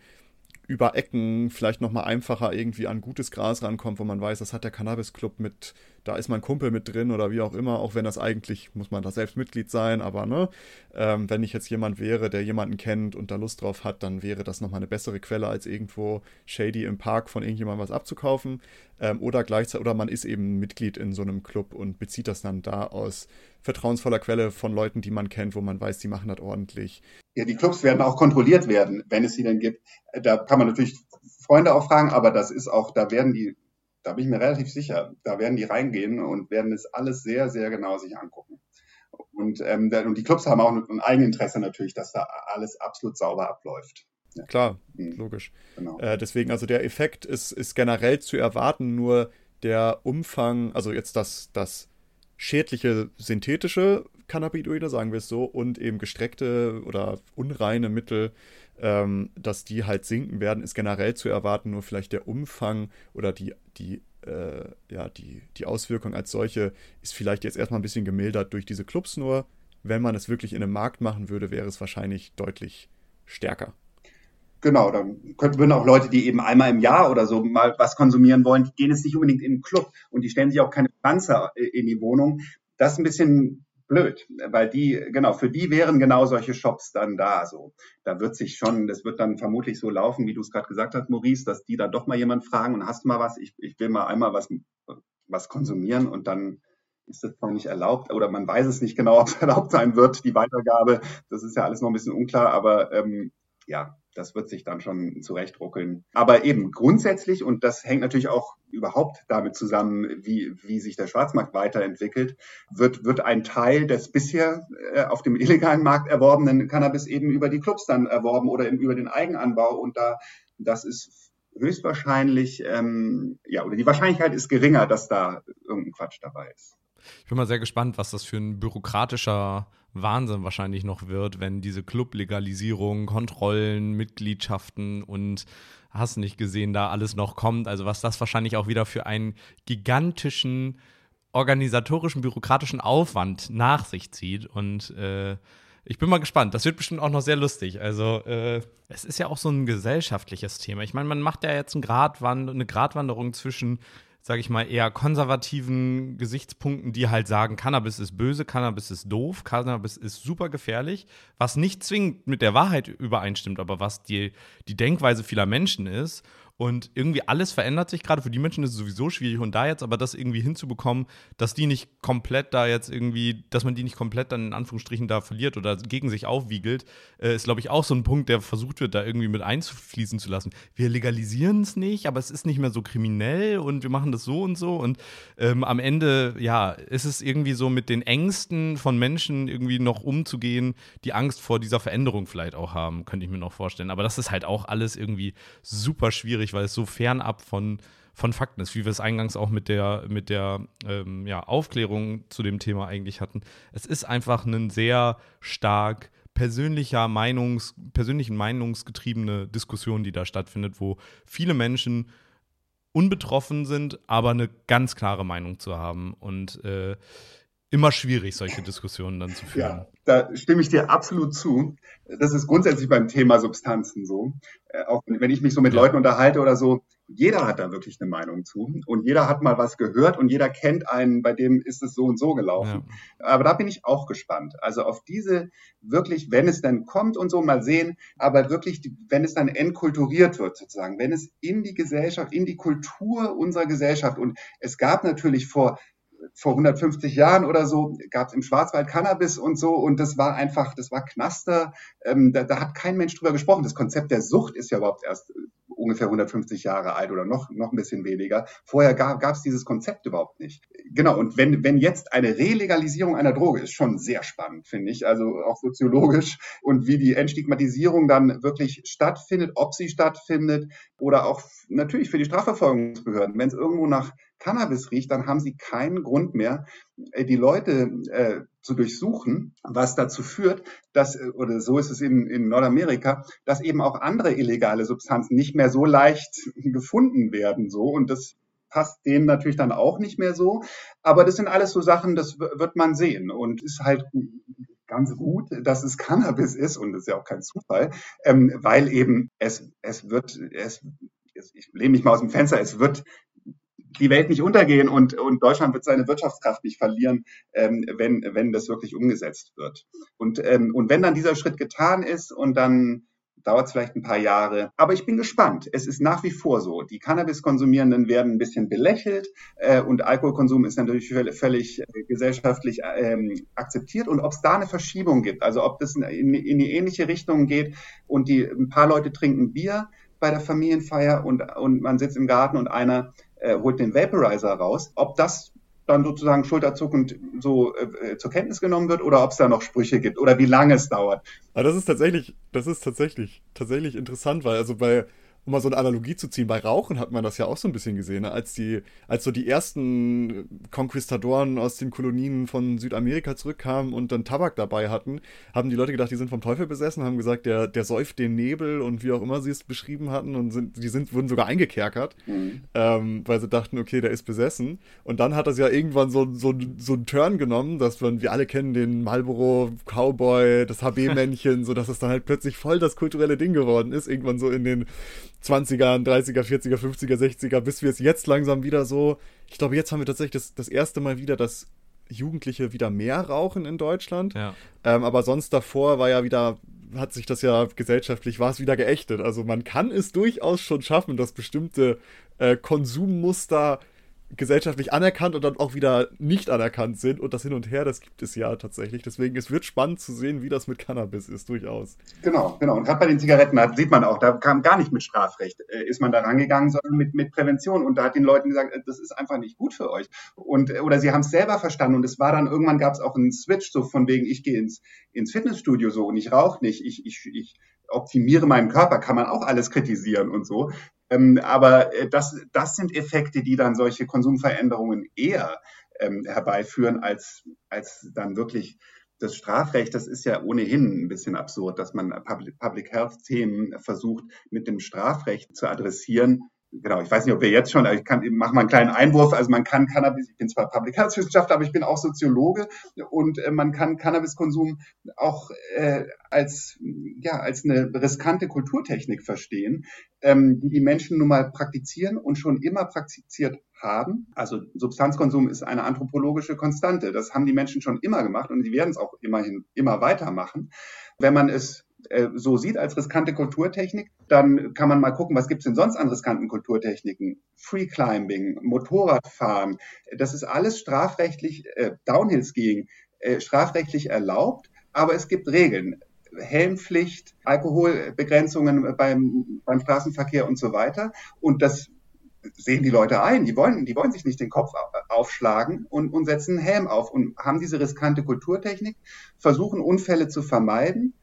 über Ecken vielleicht nochmal einfacher irgendwie an gutes Gras rankommt, wo man weiß, das hat der Cannabis Club mit, da ist mein Kumpel mit drin oder wie auch immer, auch wenn das eigentlich, muss man da selbst Mitglied sein, aber ne, ähm, wenn ich jetzt jemand wäre, der jemanden kennt und da Lust drauf hat, dann wäre das nochmal eine bessere Quelle, als irgendwo shady im Park von irgendjemandem was abzukaufen. Ähm, oder gleichzeitig, oder man ist eben Mitglied in so einem Club und bezieht das dann da aus vertrauensvoller Quelle von Leuten, die man kennt, wo man weiß, die machen das ordentlich. Ja, die Clubs werden auch kontrolliert werden, wenn es sie denn gibt. Da kann man natürlich Freunde auch fragen, aber das ist auch, da werden die, da bin ich mir relativ sicher, da werden die reingehen und werden es alles sehr, sehr genau sich angucken. Und, ähm, und die Clubs haben auch ein Eigeninteresse natürlich, dass da alles absolut sauber abläuft. Ja. Klar, mhm. logisch. Genau. Äh, deswegen, also der Effekt ist, ist generell zu erwarten, nur der Umfang, also jetzt das, das schädliche synthetische Cannabinoide, sagen wir es so, und eben gestreckte oder unreine Mittel, ähm, dass die halt sinken werden, ist generell zu erwarten. Nur vielleicht der Umfang oder die, die, äh, ja, die, die Auswirkung als solche ist vielleicht jetzt erstmal ein bisschen gemildert durch diese Clubs. Nur wenn man es wirklich in einem Markt machen würde, wäre es wahrscheinlich deutlich stärker. Genau, dann könnten würden auch Leute, die eben einmal im Jahr oder so mal was konsumieren wollen, die gehen jetzt nicht unbedingt in den Club und die stellen sich auch keine Pflanze in die Wohnung. Das ist ein bisschen blöd, weil die, genau, für die wären genau solche Shops dann da. So, da wird sich schon, das wird dann vermutlich so laufen, wie du es gerade gesagt hast, Maurice, dass die dann doch mal jemand fragen und hast mal was, ich, ich will mal einmal was, was konsumieren und dann ist das zwar nicht erlaubt oder man weiß es nicht genau, ob es erlaubt sein wird, die Weitergabe. Das ist ja alles noch ein bisschen unklar, aber ähm, ja, das wird sich dann schon zurechtruckeln. Aber eben grundsätzlich, und das hängt natürlich auch überhaupt damit zusammen, wie, wie sich der Schwarzmarkt weiterentwickelt, wird, wird ein Teil des bisher äh, auf dem illegalen Markt erworbenen Cannabis eben über die Clubs dann erworben oder eben über den Eigenanbau. Und da, das ist höchstwahrscheinlich, ähm, ja, oder die Wahrscheinlichkeit ist geringer, dass da irgendein Quatsch dabei ist. Ich bin mal sehr gespannt, was das für ein bürokratischer Wahnsinn wahrscheinlich noch wird, wenn diese Club-Legalisierung, Kontrollen, Mitgliedschaften und hast nicht gesehen, da alles noch kommt. Also was das wahrscheinlich auch wieder für einen gigantischen organisatorischen, bürokratischen Aufwand nach sich zieht. Und äh, ich bin mal gespannt. Das wird bestimmt auch noch sehr lustig. Also, äh, es ist ja auch so ein gesellschaftliches Thema. Ich meine, man macht ja jetzt eine Gratwanderung zwischen sage ich mal, eher konservativen Gesichtspunkten, die halt sagen, Cannabis ist böse, Cannabis ist doof, Cannabis ist super gefährlich, was nicht zwingend mit der Wahrheit übereinstimmt, aber was die, die Denkweise vieler Menschen ist. Und irgendwie alles verändert sich gerade. Für die Menschen ist es sowieso schwierig. Und da jetzt aber das irgendwie hinzubekommen, dass die nicht komplett da jetzt irgendwie, dass man die nicht komplett dann in Anführungsstrichen da verliert oder gegen sich aufwiegelt, äh, ist, glaube ich, auch so ein Punkt, der versucht wird, da irgendwie mit einzufließen zu lassen. Wir legalisieren es nicht, aber es ist nicht mehr so kriminell und wir machen das so und so. Und ähm, am Ende, ja, ist es irgendwie so mit den Ängsten von Menschen irgendwie noch umzugehen, die Angst vor dieser Veränderung vielleicht auch haben, könnte ich mir noch vorstellen. Aber das ist halt auch alles irgendwie super schwierig schwierig, weil es so fernab von, von Fakten ist, wie wir es eingangs auch mit der, mit der ähm, ja, Aufklärung zu dem Thema eigentlich hatten. Es ist einfach eine sehr stark persönlicher Meinungs, persönlichen Meinungsgetriebene Diskussion, die da stattfindet, wo viele Menschen unbetroffen sind, aber eine ganz klare Meinung zu haben. Und äh, immer schwierig, solche Diskussionen dann zu führen. Ja, da stimme ich dir absolut zu. Das ist grundsätzlich beim Thema Substanzen so. Äh, auch wenn ich mich so mit ja. Leuten unterhalte oder so, jeder hat da wirklich eine Meinung zu und jeder hat mal was gehört und jeder kennt einen, bei dem ist es so und so gelaufen. Ja. Aber da bin ich auch gespannt. Also auf diese wirklich, wenn es dann kommt und so mal sehen, aber wirklich, wenn es dann entkulturiert wird sozusagen, wenn es in die Gesellschaft, in die Kultur unserer Gesellschaft und es gab natürlich vor vor 150 Jahren oder so gab es im Schwarzwald Cannabis und so und das war einfach, das war Knaster. Ähm, da, da, hat kein Mensch drüber gesprochen. Das Konzept der Sucht ist ja überhaupt erst äh, ungefähr 150 Jahre alt oder noch, noch ein bisschen weniger. Vorher gab es dieses Konzept überhaupt nicht. Genau, und wenn, wenn jetzt eine Relegalisierung einer Droge ist, schon sehr spannend, finde ich, also auch soziologisch und wie die Entstigmatisierung dann wirklich stattfindet, ob sie stattfindet oder auch natürlich für die Strafverfolgungsbehörden, wenn es irgendwo nach Cannabis riecht, dann haben sie keinen Grund mehr, äh, die Leute äh, zu durchsuchen, was dazu führt, dass, äh, oder so ist es in, in Nordamerika, dass eben auch andere illegale Substanzen nicht mehr so leicht gefunden werden, so. Und das passt denen natürlich dann auch nicht mehr so. Aber das sind alles so Sachen, das wird man sehen. Und ist halt ganz gut, dass es Cannabis ist und das ist ja auch kein Zufall, ähm, weil eben es, es wird, es, ich lehne mich mal aus dem Fenster, es wird die Welt nicht untergehen und, und Deutschland wird seine Wirtschaftskraft nicht verlieren, ähm, wenn, wenn das wirklich umgesetzt wird. Und, ähm, und wenn dann dieser Schritt getan ist und dann dauert es vielleicht ein paar Jahre. Aber ich bin gespannt. Es ist nach wie vor so. Die Cannabis-Konsumierenden werden ein bisschen belächelt äh, und Alkoholkonsum ist natürlich völlig äh, gesellschaftlich ähm, akzeptiert. Und ob es da eine Verschiebung gibt, also ob das in, in die ähnliche Richtung geht und die ein paar Leute trinken Bier bei der Familienfeier und, und man sitzt im Garten und einer äh, holt den Vaporizer raus, ob das dann sozusagen schulterzuckend so äh, zur Kenntnis genommen wird oder ob es da noch Sprüche gibt oder wie lange es dauert. Aber das ist tatsächlich, das ist tatsächlich, tatsächlich interessant, weil also bei um mal so eine Analogie zu ziehen, bei Rauchen hat man das ja auch so ein bisschen gesehen, ne? als die, als so die ersten Konquistadoren aus den Kolonien von Südamerika zurückkamen und dann Tabak dabei hatten, haben die Leute gedacht, die sind vom Teufel besessen, haben gesagt, der, der säuft den Nebel und wie auch immer sie es beschrieben hatten und sind, die sind, wurden sogar eingekerkert, mhm. ähm, weil sie dachten, okay, der ist besessen. Und dann hat das ja irgendwann so, so, so einen Turn genommen, dass man, wir alle kennen den Marlboro Cowboy, das HB-Männchen, so dass es dann halt plötzlich voll das kulturelle Ding geworden ist, irgendwann so in den 20er, 30er, 40er, 50er, 60er, bis wir es jetzt langsam wieder so, ich glaube, jetzt haben wir tatsächlich das, das erste Mal wieder, dass Jugendliche wieder mehr rauchen in Deutschland. Ja. Ähm, aber sonst davor war ja wieder, hat sich das ja gesellschaftlich, war es wieder geächtet. Also man kann es durchaus schon schaffen, dass bestimmte äh, Konsummuster gesellschaftlich anerkannt und dann auch wieder nicht anerkannt sind. Und das Hin und Her, das gibt es ja tatsächlich. Deswegen, es wird spannend zu sehen, wie das mit Cannabis ist, durchaus. Genau, genau. Und gerade bei den Zigaretten, da sieht man auch, da kam gar nicht mit Strafrecht, äh, ist man da rangegangen, sondern mit, mit Prävention. Und da hat den Leuten gesagt, äh, das ist einfach nicht gut für euch. Und, äh, oder sie haben es selber verstanden. Und es war dann, irgendwann gab es auch einen Switch, so von wegen, ich gehe ins, ins Fitnessstudio so und ich rauche nicht, ich, ich, ich optimiere meinen Körper, kann man auch alles kritisieren und so. Ähm, aber äh, das, das sind Effekte, die dann solche Konsumveränderungen eher ähm, herbeiführen, als, als dann wirklich das Strafrecht. Das ist ja ohnehin ein bisschen absurd, dass man Public, Public Health Themen versucht, mit dem Strafrecht zu adressieren genau, ich weiß nicht, ob wir jetzt schon, ich kann, mach mal einen kleinen Einwurf. Also man kann Cannabis, ich bin zwar Public Health Wissenschaftler, aber ich bin auch Soziologe und äh, man kann Cannabiskonsum auch äh, als, ja, als eine riskante Kulturtechnik verstehen, ähm, die die Menschen nun mal praktizieren und schon immer praktiziert haben. Also Substanzkonsum ist eine anthropologische Konstante. Das haben die Menschen schon immer gemacht und sie werden es auch immerhin immer weitermachen. Wenn man es äh, so sieht als riskante Kulturtechnik, dann kann man mal gucken, was gibt es denn sonst an riskanten Kulturtechniken? Free Climbing, Motorradfahren, das ist alles strafrechtlich, äh, Downhill-Skiing, äh, strafrechtlich erlaubt, aber es gibt Regeln. Helmpflicht, Alkoholbegrenzungen beim, beim Straßenverkehr und so weiter. Und das sehen die Leute ein. Die wollen, die wollen sich nicht den Kopf aufschlagen und, und setzen einen Helm auf und haben diese riskante Kulturtechnik, versuchen Unfälle zu vermeiden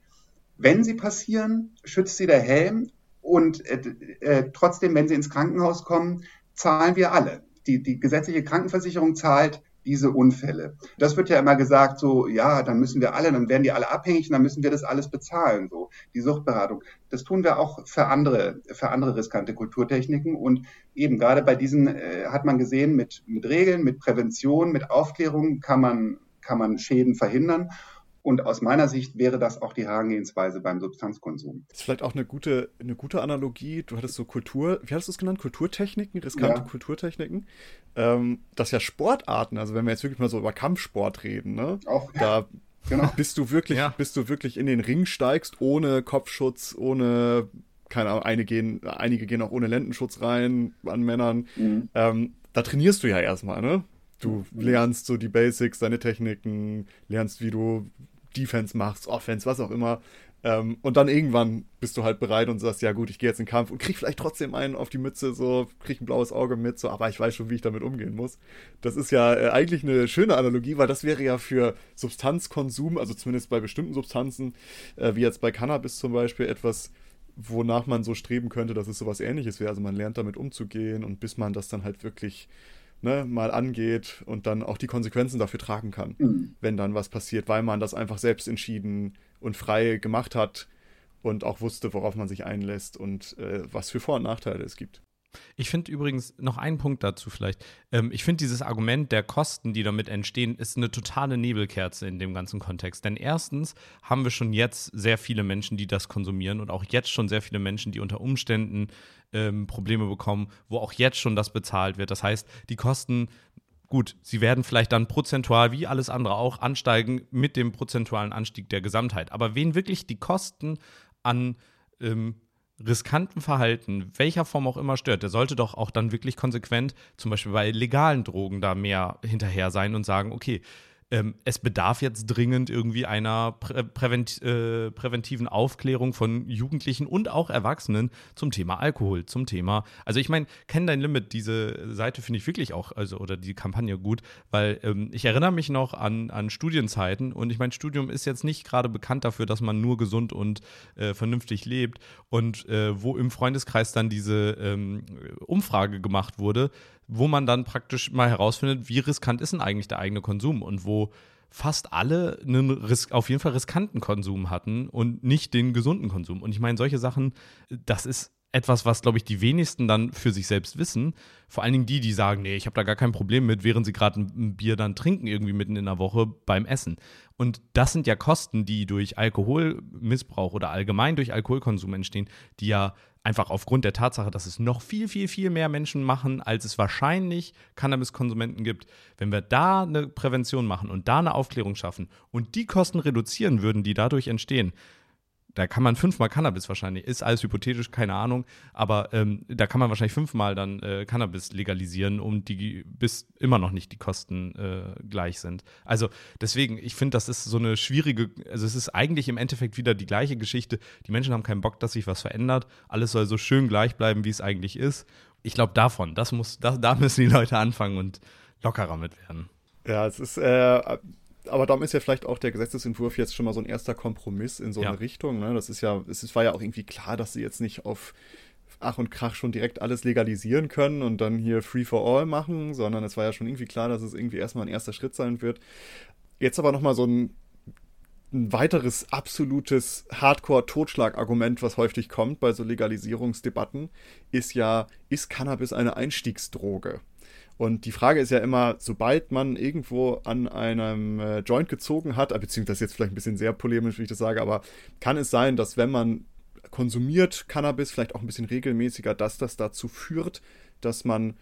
wenn sie passieren, schützt sie der Helm und äh, äh, trotzdem, wenn sie ins Krankenhaus kommen, zahlen wir alle. Die, die gesetzliche Krankenversicherung zahlt diese Unfälle. Das wird ja immer gesagt, so, ja, dann müssen wir alle, dann werden die alle abhängig und dann müssen wir das alles bezahlen, so, die Suchtberatung. Das tun wir auch für andere, für andere riskante Kulturtechniken und eben gerade bei diesen äh, hat man gesehen, mit, mit Regeln, mit Prävention, mit Aufklärung kann man, kann man Schäden verhindern. Und aus meiner Sicht wäre das auch die Herangehensweise beim Substanzkonsum. Das ist vielleicht auch eine gute, eine gute Analogie. Du hattest so Kultur, wie hattest du es genannt? Kulturtechniken, riskante ja. Kulturtechniken. Ähm, das ja Sportarten, also wenn wir jetzt wirklich mal so über Kampfsport reden, ne? Auch, da genau. bist du wirklich, ja. bist du wirklich in den Ring steigst, ohne Kopfschutz, ohne, keine Ahnung, einige gehen, einige gehen auch ohne Lendenschutz rein an Männern. Mhm. Ähm, da trainierst du ja erstmal, ne? Du mhm. lernst so die Basics, deine Techniken, lernst, wie du Defense machst, Offense, was auch immer. Ähm, und dann irgendwann bist du halt bereit und sagst, ja gut, ich gehe jetzt in den Kampf und krieg vielleicht trotzdem einen auf die Mütze, so, krieg ein blaues Auge mit, so, aber ich weiß schon, wie ich damit umgehen muss. Das ist ja äh, eigentlich eine schöne Analogie, weil das wäre ja für Substanzkonsum, also zumindest bei bestimmten Substanzen, äh, wie jetzt bei Cannabis zum Beispiel, etwas, wonach man so streben könnte, dass es sowas ähnliches wäre. Also man lernt damit umzugehen und bis man das dann halt wirklich ne, mal angeht und dann auch die Konsequenzen dafür tragen kann, mhm. wenn dann was passiert, weil man das einfach selbst entschieden und frei gemacht hat und auch wusste, worauf man sich einlässt und äh, was für Vor- und Nachteile es gibt. Ich finde übrigens noch einen Punkt dazu vielleicht. Ähm, ich finde dieses Argument der Kosten, die damit entstehen, ist eine totale Nebelkerze in dem ganzen Kontext. Denn erstens haben wir schon jetzt sehr viele Menschen, die das konsumieren und auch jetzt schon sehr viele Menschen, die unter Umständen ähm, Probleme bekommen, wo auch jetzt schon das bezahlt wird. Das heißt, die Kosten gut, sie werden vielleicht dann prozentual wie alles andere auch ansteigen mit dem prozentualen Anstieg der Gesamtheit. Aber wen wirklich die Kosten an ähm, riskanten Verhalten, welcher Form auch immer stört, der sollte doch auch dann wirklich konsequent, zum Beispiel bei legalen Drogen, da mehr hinterher sein und sagen, okay, ähm, es bedarf jetzt dringend irgendwie einer prä äh, präventiven Aufklärung von Jugendlichen und auch Erwachsenen zum Thema Alkohol, zum Thema. Also ich meine, kenn dein Limit, diese Seite finde ich wirklich auch, also oder die Kampagne gut, weil ähm, ich erinnere mich noch an, an Studienzeiten und ich mein Studium ist jetzt nicht gerade bekannt dafür, dass man nur gesund und äh, vernünftig lebt und äh, wo im Freundeskreis dann diese ähm, Umfrage gemacht wurde, wo man dann praktisch mal herausfindet, wie riskant ist denn eigentlich der eigene Konsum und wo fast alle einen Ris auf jeden Fall riskanten Konsum hatten und nicht den gesunden Konsum. Und ich meine, solche Sachen, das ist etwas, was, glaube ich, die wenigsten dann für sich selbst wissen. Vor allen Dingen die, die sagen, nee, ich habe da gar kein Problem mit, während sie gerade ein Bier dann trinken, irgendwie mitten in der Woche beim Essen. Und das sind ja Kosten, die durch Alkoholmissbrauch oder allgemein durch Alkoholkonsum entstehen, die ja einfach aufgrund der Tatsache, dass es noch viel, viel, viel mehr Menschen machen, als es wahrscheinlich Cannabiskonsumenten gibt, wenn wir da eine Prävention machen und da eine Aufklärung schaffen und die Kosten reduzieren würden, die dadurch entstehen, da kann man fünfmal Cannabis wahrscheinlich, ist alles hypothetisch, keine Ahnung, aber ähm, da kann man wahrscheinlich fünfmal dann äh, Cannabis legalisieren, um die, bis immer noch nicht die Kosten äh, gleich sind. Also deswegen, ich finde, das ist so eine schwierige, also es ist eigentlich im Endeffekt wieder die gleiche Geschichte. Die Menschen haben keinen Bock, dass sich was verändert. Alles soll so schön gleich bleiben, wie es eigentlich ist. Ich glaube, davon, das muss, das, da müssen die Leute anfangen und lockerer mit werden. Ja, es ist, äh, aber darum ist ja vielleicht auch der Gesetzesentwurf jetzt schon mal so ein erster Kompromiss in so ja. eine Richtung. Ne? Das ist ja, es war ja auch irgendwie klar, dass sie jetzt nicht auf Ach und Krach schon direkt alles legalisieren können und dann hier Free for All machen, sondern es war ja schon irgendwie klar, dass es irgendwie erstmal ein erster Schritt sein wird. Jetzt aber nochmal so ein, ein weiteres absolutes Hardcore-Totschlag-Argument, was häufig kommt bei so Legalisierungsdebatten, ist ja, ist Cannabis eine Einstiegsdroge? Und die Frage ist ja immer, sobald man irgendwo an einem äh, Joint gezogen hat, äh, beziehungsweise jetzt vielleicht ein bisschen sehr polemisch, wie ich das sage, aber kann es sein, dass wenn man konsumiert Cannabis, vielleicht auch ein bisschen regelmäßiger, dass das dazu führt, dass man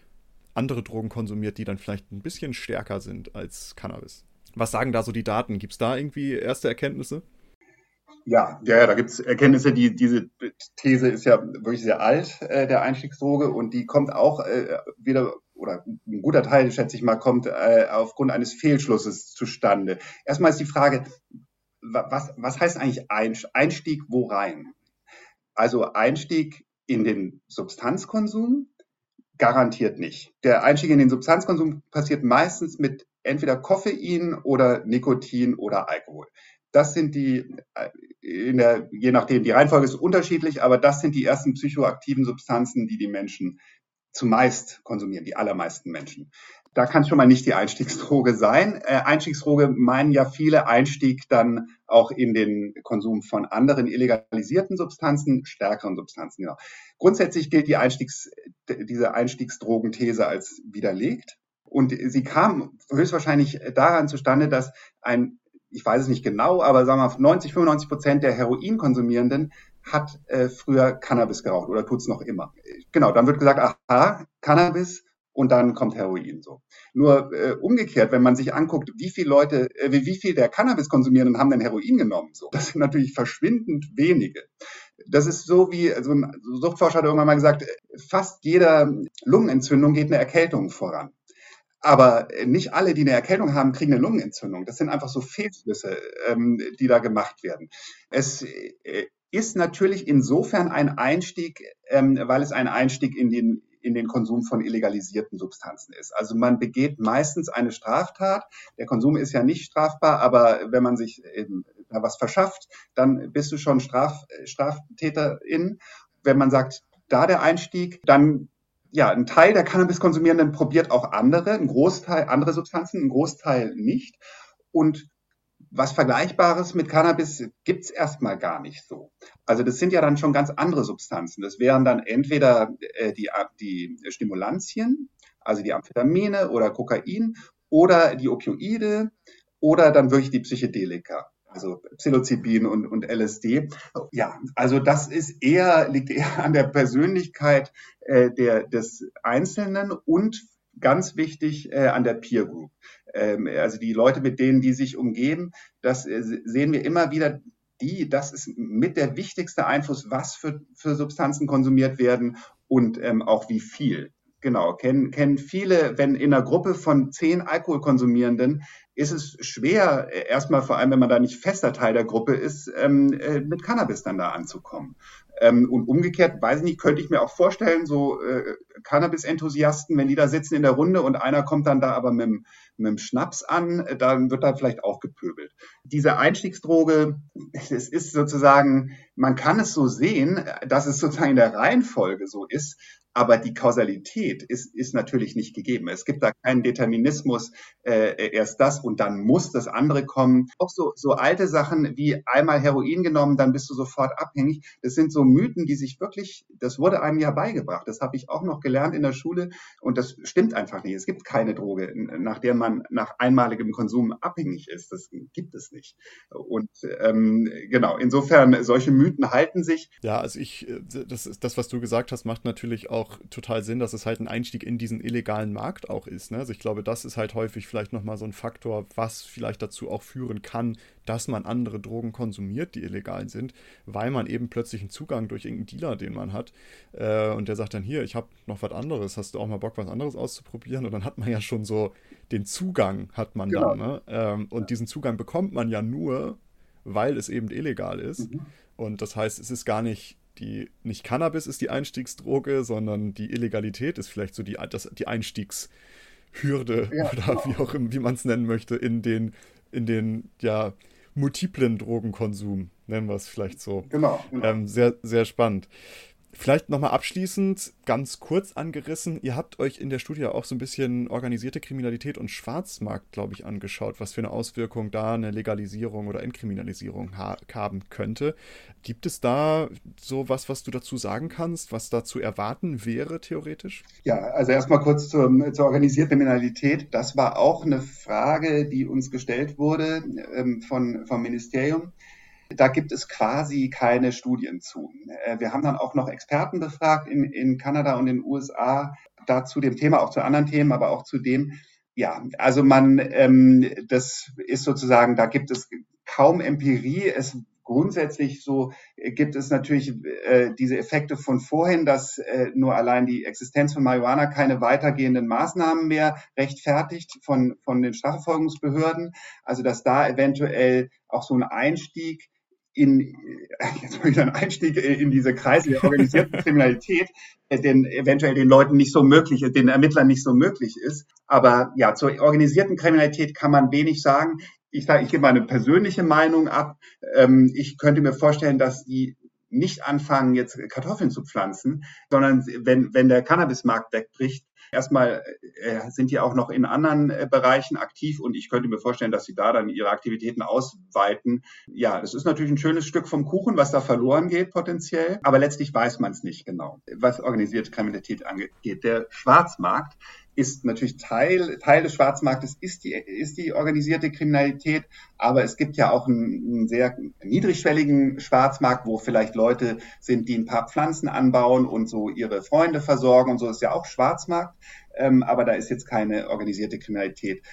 andere Drogen konsumiert, die dann vielleicht ein bisschen stärker sind als Cannabis. Was sagen da so die Daten? Gibt es da irgendwie erste Erkenntnisse? Ja, ja, da gibt es Erkenntnisse. Die, diese These ist ja wirklich sehr alt, äh, der Einstiegsdroge, und die kommt auch äh, wieder oder ein guter Teil, schätze ich mal, kommt äh, aufgrund eines Fehlschlusses zustande. Erstmal ist die Frage, was, was heißt eigentlich Einstieg wo rein? Also Einstieg in den Substanzkonsum garantiert nicht. Der Einstieg in den Substanzkonsum passiert meistens mit entweder Koffein oder Nikotin oder Alkohol. Das sind die, äh, der, je nachdem, die Reihenfolge ist unterschiedlich, aber das sind die ersten psychoaktiven Substanzen, die die Menschen zumeist konsumieren, die allermeisten Menschen. Da kann schon mal nicht die Einstiegsdroge sein. Äh, Einstiegsdroge meinen ja viele Einstieg dann auch in den Konsum von anderen illegalisierten Substanzen, stärkeren Substanzen. Genau. Grundsätzlich gilt die Einstiegs, diese Einstiegsdrogenthese als widerlegt. Und sie kam höchstwahrscheinlich daran zustande, dass ein, ich weiß es nicht genau, aber sagen wir mal 90, 95 Prozent der Heroinkonsumierenden hat äh, früher Cannabis geraucht oder tut's noch immer. Genau, dann wird gesagt, aha, Cannabis und dann kommt Heroin so. Nur äh, umgekehrt, wenn man sich anguckt, wie viele Leute, äh, wie viel der Cannabis konsumierenden haben denn Heroin genommen, so, das sind natürlich verschwindend wenige. Das ist so wie, so ein Suchtforscher hat irgendwann mal gesagt, fast jeder Lungenentzündung geht eine Erkältung voran. Aber nicht alle, die eine Erkältung haben, kriegen eine Lungenentzündung. Das sind einfach so Fehlschlüsse, ähm, die da gemacht werden. Es äh, ist natürlich insofern ein Einstieg, ähm, weil es ein Einstieg in den in den Konsum von illegalisierten Substanzen ist. Also man begeht meistens eine Straftat. Der Konsum ist ja nicht strafbar, aber wenn man sich eben da was verschafft, dann bist du schon Straf, Straftäterin. Wenn man sagt, da der Einstieg, dann ja, ein Teil der Cannabiskonsumierenden probiert auch andere, ein Großteil andere Substanzen, ein Großteil nicht. Und was Vergleichbares mit Cannabis gibt's erstmal gar nicht so. Also das sind ja dann schon ganz andere Substanzen. Das wären dann entweder äh, die, die Stimulantien, also die Amphetamine oder Kokain, oder die Opioide oder dann wirklich die Psychedelika also Psilocybin und, und LSD. Ja, also das ist eher, liegt eher an der Persönlichkeit äh, der, des Einzelnen und ganz wichtig äh, an der Peer Group. Ähm, also die Leute, mit denen die sich umgeben, das äh, sehen wir immer wieder. Die, das ist mit der wichtigste Einfluss, was für, für Substanzen konsumiert werden und ähm, auch wie viel. Genau, kennen, kennen viele, wenn in einer Gruppe von zehn Alkoholkonsumierenden ist es schwer, äh, erstmal vor allem, wenn man da nicht fester Teil der Gruppe ist, ähm, äh, mit Cannabis dann da anzukommen. Ähm, und umgekehrt, weiß ich nicht, könnte ich mir auch vorstellen, so äh, Cannabis-Enthusiasten, wenn die da sitzen in der Runde und einer kommt dann da aber mit, mit dem Schnaps an, dann wird da vielleicht auch gepöbelt. Diese Einstiegsdroge, es ist sozusagen, man kann es so sehen, dass es sozusagen in der Reihenfolge so ist, aber die Kausalität ist, ist natürlich nicht gegeben. Es gibt da keinen Determinismus, äh, erst das und dann muss das andere kommen. Auch so, so alte Sachen wie einmal Heroin genommen, dann bist du sofort abhängig. Das sind so Mythen, die sich wirklich, das wurde einem ja beigebracht. Das habe ich auch noch gelernt in der Schule und das stimmt einfach nicht. Es gibt keine Droge, nach der man nach einmaligem Konsum abhängig ist. Das gibt es nicht. Und ähm, genau, insofern, solche Mythen halten sich. Ja, also ich, äh, das, das, was du gesagt hast, macht natürlich auch total Sinn, dass es halt ein Einstieg in diesen illegalen Markt auch ist. Ne? Also ich glaube, das ist halt häufig vielleicht nochmal so ein Faktor, was vielleicht dazu auch führen kann, dass man andere Drogen konsumiert, die illegal sind, weil man eben plötzlich einen Zugang durch irgendeinen Dealer, den man hat, äh, und der sagt dann, hier, ich habe noch was anderes, hast du auch mal Bock, was anderes auszuprobieren? Und dann hat man ja schon so den Zugang, hat man genau. dann. Ne? Ähm, und diesen Zugang bekommt man ja nur, weil es eben illegal ist. Mhm. Und das heißt, es ist gar nicht die nicht Cannabis ist die Einstiegsdroge, sondern die Illegalität ist vielleicht so die, das, die Einstiegshürde ja, oder genau. wie auch immer, wie man es nennen möchte, in den, in den ja multiplen Drogenkonsum, nennen wir es vielleicht so. Genau. genau. Ähm, sehr, sehr spannend. Vielleicht nochmal abschließend, ganz kurz angerissen, ihr habt euch in der Studie auch so ein bisschen organisierte Kriminalität und Schwarzmarkt, glaube ich, angeschaut, was für eine Auswirkung da eine Legalisierung oder Entkriminalisierung ha haben könnte. Gibt es da so was, was du dazu sagen kannst, was da zu erwarten wäre, theoretisch? Ja, also erstmal kurz zur, zur organisierten Kriminalität. Das war auch eine Frage, die uns gestellt wurde ähm, von, vom Ministerium. Da gibt es quasi keine Studien zu. Äh, wir haben dann auch noch Experten befragt in, in Kanada und den USA dazu dem Thema, auch zu anderen Themen, aber auch zu dem, ja, also man, ähm, das ist sozusagen, da gibt es kaum Empirie. Es grundsätzlich so äh, gibt es natürlich äh, diese Effekte von vorhin, dass äh, nur allein die Existenz von Marihuana keine weitergehenden Maßnahmen mehr rechtfertigt von, von den Strafverfolgungsbehörden. Also dass da eventuell auch so ein Einstieg in, jetzt mal wieder ein Einstieg in diese Kreise der organisierten Kriminalität, äh, den eventuell den Leuten nicht so möglich ist, den Ermittlern nicht so möglich ist. Aber ja, zur organisierten Kriminalität kann man wenig sagen. Ich sage, ich gebe meine persönliche Meinung ab. Ähm, ich könnte mir vorstellen, dass die nicht anfangen, jetzt Kartoffeln zu pflanzen, sondern wenn, wenn der Cannabismarkt wegbricht, Erstmal äh, sind die auch noch in anderen äh, Bereichen aktiv und ich könnte mir vorstellen, dass sie da dann ihre Aktivitäten ausweiten. Ja, das ist natürlich ein schönes Stück vom Kuchen, was da verloren geht potenziell, aber letztlich weiß man es nicht genau, was organisierte Kriminalität angeht. Der Schwarzmarkt ist natürlich Teil, Teil des Schwarzmarktes, ist die, ist die organisierte Kriminalität. Aber es gibt ja auch einen, einen sehr niedrigschwelligen Schwarzmarkt, wo vielleicht Leute sind, die ein paar Pflanzen anbauen und so ihre Freunde versorgen und so ist ja auch Schwarzmarkt. Ähm, aber da ist jetzt keine organisierte Kriminalität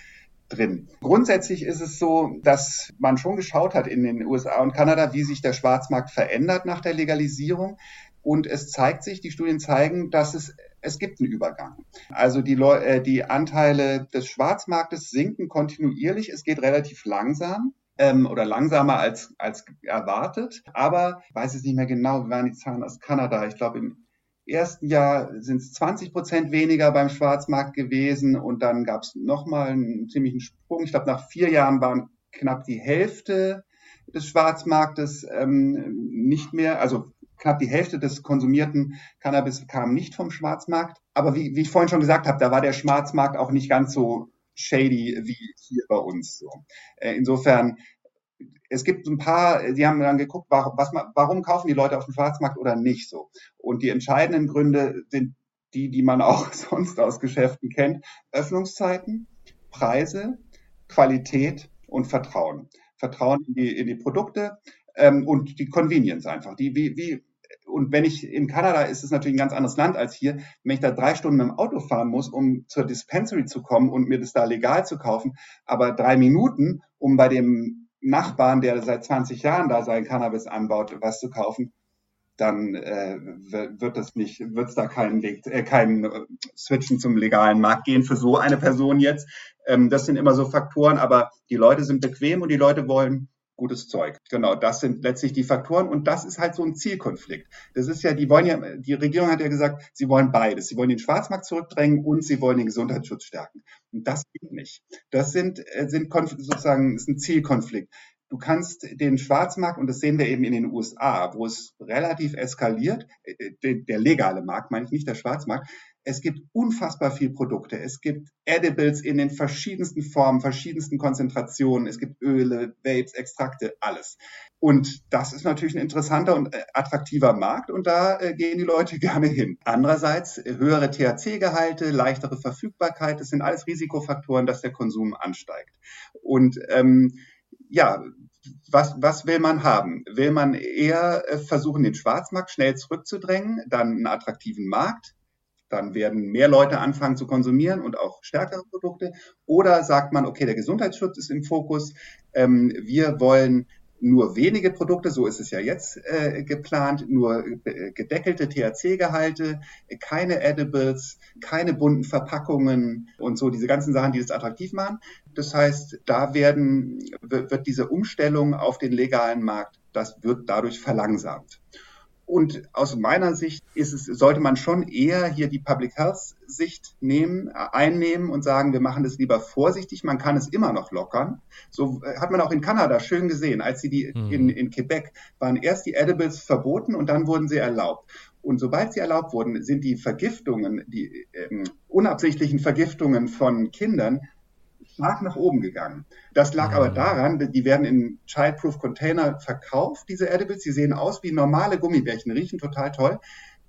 drin. Grundsätzlich ist es so, dass man schon geschaut hat in den USA und Kanada, wie sich der Schwarzmarkt verändert nach der Legalisierung. Und es zeigt sich, die Studien zeigen, dass es, es gibt einen Übergang. Also die, Leu äh, die Anteile des Schwarzmarktes sinken kontinuierlich. Es geht relativ langsam ähm, oder langsamer als, als erwartet. Aber ich weiß es nicht mehr genau, wie waren die Zahlen aus Kanada? Ich glaube, im ersten Jahr sind es 20 Prozent weniger beim Schwarzmarkt gewesen und dann gab es nochmal einen ziemlichen Sprung. Ich glaube, nach vier Jahren waren knapp die Hälfte des Schwarzmarktes ähm, nicht mehr, also knapp die Hälfte des konsumierten Cannabis kam nicht vom Schwarzmarkt. aber wie, wie ich vorhin schon gesagt habe, da war der Schwarzmarkt auch nicht ganz so shady wie hier bei uns. So. Äh, insofern, es gibt ein paar, die haben dann geguckt, warum, was, warum kaufen die Leute auf dem Schwarzmarkt oder nicht so. Und die entscheidenden Gründe sind die, die man auch sonst aus Geschäften kennt. Öffnungszeiten, Preise, Qualität und Vertrauen. Vertrauen in die, in die Produkte ähm, und die Convenience einfach. Die, wie, wie, und wenn ich in Kanada ist es natürlich ein ganz anderes Land als hier, wenn ich da drei Stunden mit dem Auto fahren muss, um zur Dispensary zu kommen und mir das da legal zu kaufen, aber drei Minuten, um bei dem Nachbarn, der seit 20 Jahren da sein Cannabis anbaut, was zu kaufen, dann äh, wird es nicht, wird es da keinen Weg, äh, keinen äh, Switchen zum legalen Markt gehen für so eine Person jetzt. Ähm, das sind immer so Faktoren, aber die Leute sind bequem und die Leute wollen gutes Zeug. Genau, das sind letztlich die Faktoren und das ist halt so ein Zielkonflikt. Das ist ja, die wollen ja, die Regierung hat ja gesagt, sie wollen beides. Sie wollen den Schwarzmarkt zurückdrängen und sie wollen den Gesundheitsschutz stärken. Und das geht nicht. Das sind, äh, sind sozusagen, ist ein Zielkonflikt. Du kannst den Schwarzmarkt, und das sehen wir eben in den USA, wo es relativ eskaliert, äh, äh, der legale Markt, meine ich nicht der Schwarzmarkt, es gibt unfassbar viel Produkte. Es gibt Edibles in den verschiedensten Formen, verschiedensten Konzentrationen. Es gibt Öle, Vapes, Extrakte, alles. Und das ist natürlich ein interessanter und äh, attraktiver Markt und da äh, gehen die Leute gerne hin. Andererseits äh, höhere THC-Gehalte, leichtere Verfügbarkeit, das sind alles Risikofaktoren, dass der Konsum ansteigt. Und ähm, ja, was, was will man haben? Will man eher versuchen, den Schwarzmarkt schnell zurückzudrängen, dann einen attraktiven Markt, dann werden mehr Leute anfangen zu konsumieren und auch stärkere Produkte. Oder sagt man, okay, der Gesundheitsschutz ist im Fokus. Ähm, wir wollen nur wenige Produkte, so ist es ja jetzt äh, geplant, nur äh, gedeckelte THC-Gehalte, keine Edibles, keine bunten Verpackungen und so diese ganzen Sachen, die es attraktiv machen. Das heißt, da werden, wird diese Umstellung auf den legalen Markt, das wird dadurch verlangsamt. Und aus meiner Sicht ist es, sollte man schon eher hier die Public Health Sicht nehmen, äh, einnehmen und sagen, wir machen das lieber vorsichtig. Man kann es immer noch lockern. So äh, hat man auch in Kanada schön gesehen, als sie die mhm. in, in Quebec waren erst die Edibles verboten und dann wurden sie erlaubt. Und sobald sie erlaubt wurden, sind die Vergiftungen, die ähm, unabsichtlichen Vergiftungen von Kindern stark nach oben gegangen. Das lag aber ah. daran, die werden in Childproof Container verkauft, diese Edibles. Die sehen aus wie normale Gummibärchen, riechen total toll.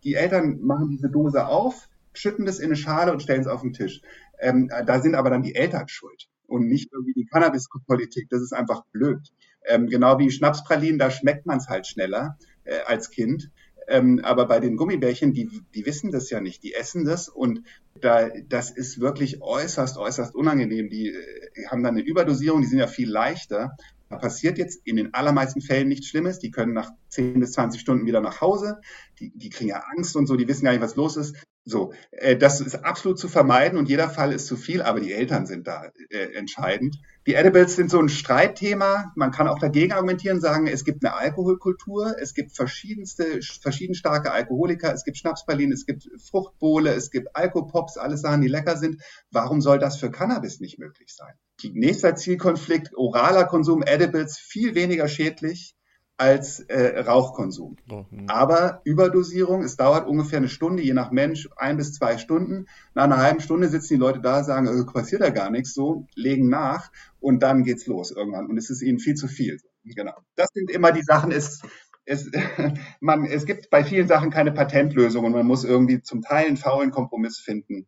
Die Eltern machen diese Dose auf, schütten das in eine Schale und stellen es auf den Tisch. Ähm, da sind aber dann die Eltern schuld und nicht irgendwie die Cannabis-Politik. Das ist einfach blöd. Ähm, genau wie Schnapspralinen, da schmeckt man es halt schneller äh, als Kind. Ähm, aber bei den Gummibärchen, die, die wissen das ja nicht, die essen das und da, das ist wirklich äußerst, äußerst unangenehm. Die, äh, haben dann eine Überdosierung, die sind ja viel leichter. Da passiert jetzt in den allermeisten Fällen nichts Schlimmes. Die können nach 10 bis 20 Stunden wieder nach Hause. Die, die kriegen ja Angst und so, die wissen gar nicht, was los ist. So, äh, das ist absolut zu vermeiden und jeder Fall ist zu viel, aber die Eltern sind da äh, entscheidend. Die Edibles sind so ein Streitthema. Man kann auch dagegen argumentieren, sagen, es gibt eine Alkoholkultur, es gibt verschiedenste, verschieden starke Alkoholiker, es gibt Schnapsberlin, es gibt Fruchtbowle, es gibt Alkopops, alles Sachen, die lecker sind. Warum soll das für Cannabis nicht möglich sein? Die nächster Zielkonflikt, oraler Konsum, Edibles, viel weniger schädlich als äh, Rauchkonsum. Oh, hm. Aber Überdosierung, es dauert ungefähr eine Stunde, je nach Mensch, ein bis zwei Stunden. Nach einer halben Stunde sitzen die Leute da, sagen, äh, passiert da gar nichts, so, legen nach und dann geht's los irgendwann. Und es ist ihnen viel zu viel. Genau. Das sind immer die Sachen, es, es, man, es gibt bei vielen Sachen keine Patentlösung und man muss irgendwie zum Teil einen faulen Kompromiss finden.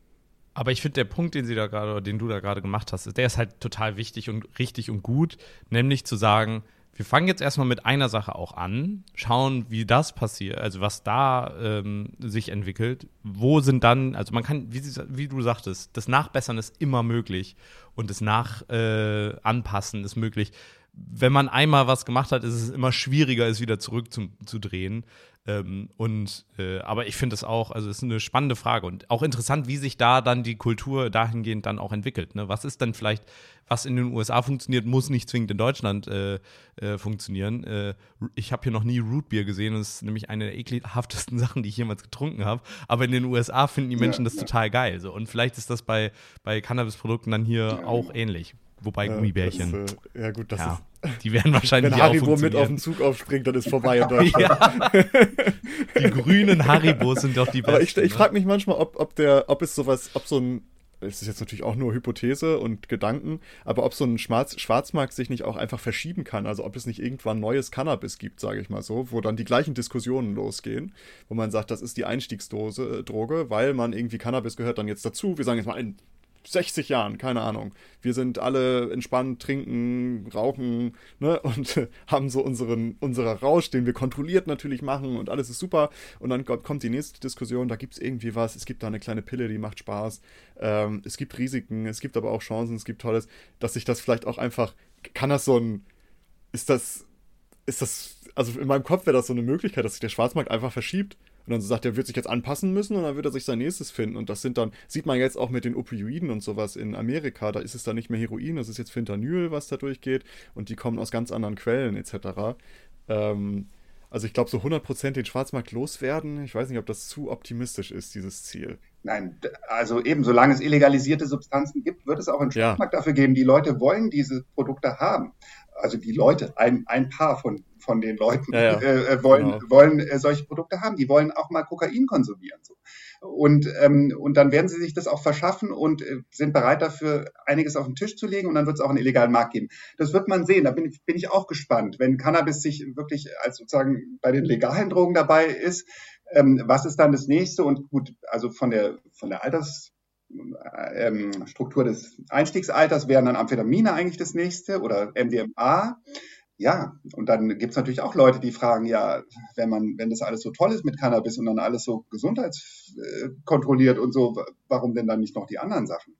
Aber ich finde, der Punkt, den sie da gerade, den du da gerade gemacht hast, der ist halt total wichtig und richtig und gut, nämlich zu sagen, wir fangen jetzt erstmal mit einer Sache auch an, schauen, wie das passiert, also was da ähm, sich entwickelt. Wo sind dann, also man kann, wie, wie du sagtest, das Nachbessern ist immer möglich und das Nachanpassen äh, ist möglich. Wenn man einmal was gemacht hat, ist es immer schwieriger, es wieder zurückzudrehen. Ähm, und äh, aber ich finde es auch, also es ist eine spannende Frage und auch interessant, wie sich da dann die Kultur dahingehend dann auch entwickelt. Ne? Was ist dann vielleicht, was in den USA funktioniert, muss nicht zwingend in Deutschland äh, äh, funktionieren. Äh, ich habe hier noch nie Rootbier gesehen, das ist nämlich eine der ekelhaftesten Sachen, die ich jemals getrunken habe. Aber in den USA finden die Menschen ja, das ja. total geil. So. Und vielleicht ist das bei, bei Cannabis-Produkten dann hier ja, auch ähnlich. Wobei Gummibärchen. Das, äh, ja, gut, das, ja. Ist, die werden wahrscheinlich Wenn Haribo mit auf den Zug aufspringt, dann ist vorbei in Deutschland. ja. Die grünen Haribos sind doch die besten. Aber ich, ich frage mich manchmal, ob, ob, der, ob es sowas, ob so ein es ist jetzt natürlich auch nur Hypothese und Gedanken, aber ob so ein Schwarz Schwarzmarkt sich nicht auch einfach verschieben kann, also ob es nicht irgendwann neues Cannabis gibt, sage ich mal so, wo dann die gleichen Diskussionen losgehen, wo man sagt, das ist die Einstiegsdose, äh, Droge, weil man irgendwie Cannabis gehört dann jetzt dazu. Wir sagen jetzt mal ein 60 Jahren, keine Ahnung. Wir sind alle entspannt, trinken, rauchen, ne, und äh, haben so unseren, unserer Rausch, den wir kontrolliert natürlich machen und alles ist super. Und dann kommt die nächste Diskussion, da gibt es irgendwie was, es gibt da eine kleine Pille, die macht Spaß. Ähm, es gibt Risiken, es gibt aber auch Chancen, es gibt Tolles, dass sich das vielleicht auch einfach, kann das so ein, ist das, ist das, also in meinem Kopf wäre das so eine Möglichkeit, dass sich der Schwarzmarkt einfach verschiebt und dann sagt er, wird sich jetzt anpassen müssen und dann wird er sich sein nächstes finden. Und das sind dann, sieht man jetzt auch mit den Opioiden und sowas in Amerika, da ist es dann nicht mehr Heroin, das ist jetzt Fentanyl, was da durchgeht und die kommen aus ganz anderen Quellen etc. Ähm, also ich glaube, so 100% den Schwarzmarkt loswerden, ich weiß nicht, ob das zu optimistisch ist, dieses Ziel. Nein, also eben, solange es illegalisierte Substanzen gibt, wird es auch einen Schwarzmarkt ja. dafür geben. Die Leute wollen diese Produkte haben. Also die Leute, ein, ein paar von von den Leuten ja, ja. Äh, äh, wollen, genau. wollen äh, solche Produkte haben. Die wollen auch mal Kokain konsumieren. So. Und, ähm, und dann werden sie sich das auch verschaffen und äh, sind bereit dafür, einiges auf den Tisch zu legen und dann wird es auch einen illegalen Markt geben. Das wird man sehen. Da bin ich, bin ich auch gespannt. Wenn Cannabis sich wirklich als sozusagen bei den legalen Drogen dabei ist, ähm, was ist dann das nächste? Und gut, also von der, von der Alters ähm, Struktur des Einstiegsalters wären dann Amphetamine eigentlich das nächste oder MDMA ja, und dann gibt es natürlich auch Leute, die fragen, ja, wenn man, wenn das alles so toll ist mit Cannabis und dann alles so gesundheitskontrolliert und so, warum denn dann nicht noch die anderen Sachen?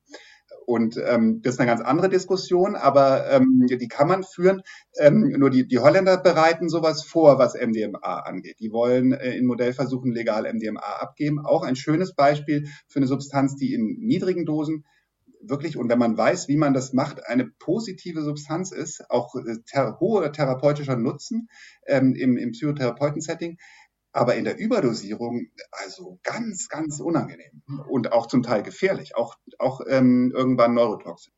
Und ähm, das ist eine ganz andere Diskussion, aber ähm, die kann man führen. Ähm, nur die, die Holländer bereiten sowas vor, was MDMA angeht. Die wollen äh, in Modellversuchen legal MDMA abgeben. Auch ein schönes Beispiel für eine Substanz, die in niedrigen Dosen wirklich, und wenn man weiß, wie man das macht, eine positive Substanz ist, auch äh, ter hoher therapeutischer Nutzen ähm, im, im Psychotherapeuten-Setting, aber in der Überdosierung also ganz, ganz unangenehm und auch zum Teil gefährlich, auch, auch ähm, irgendwann neurotoxisch.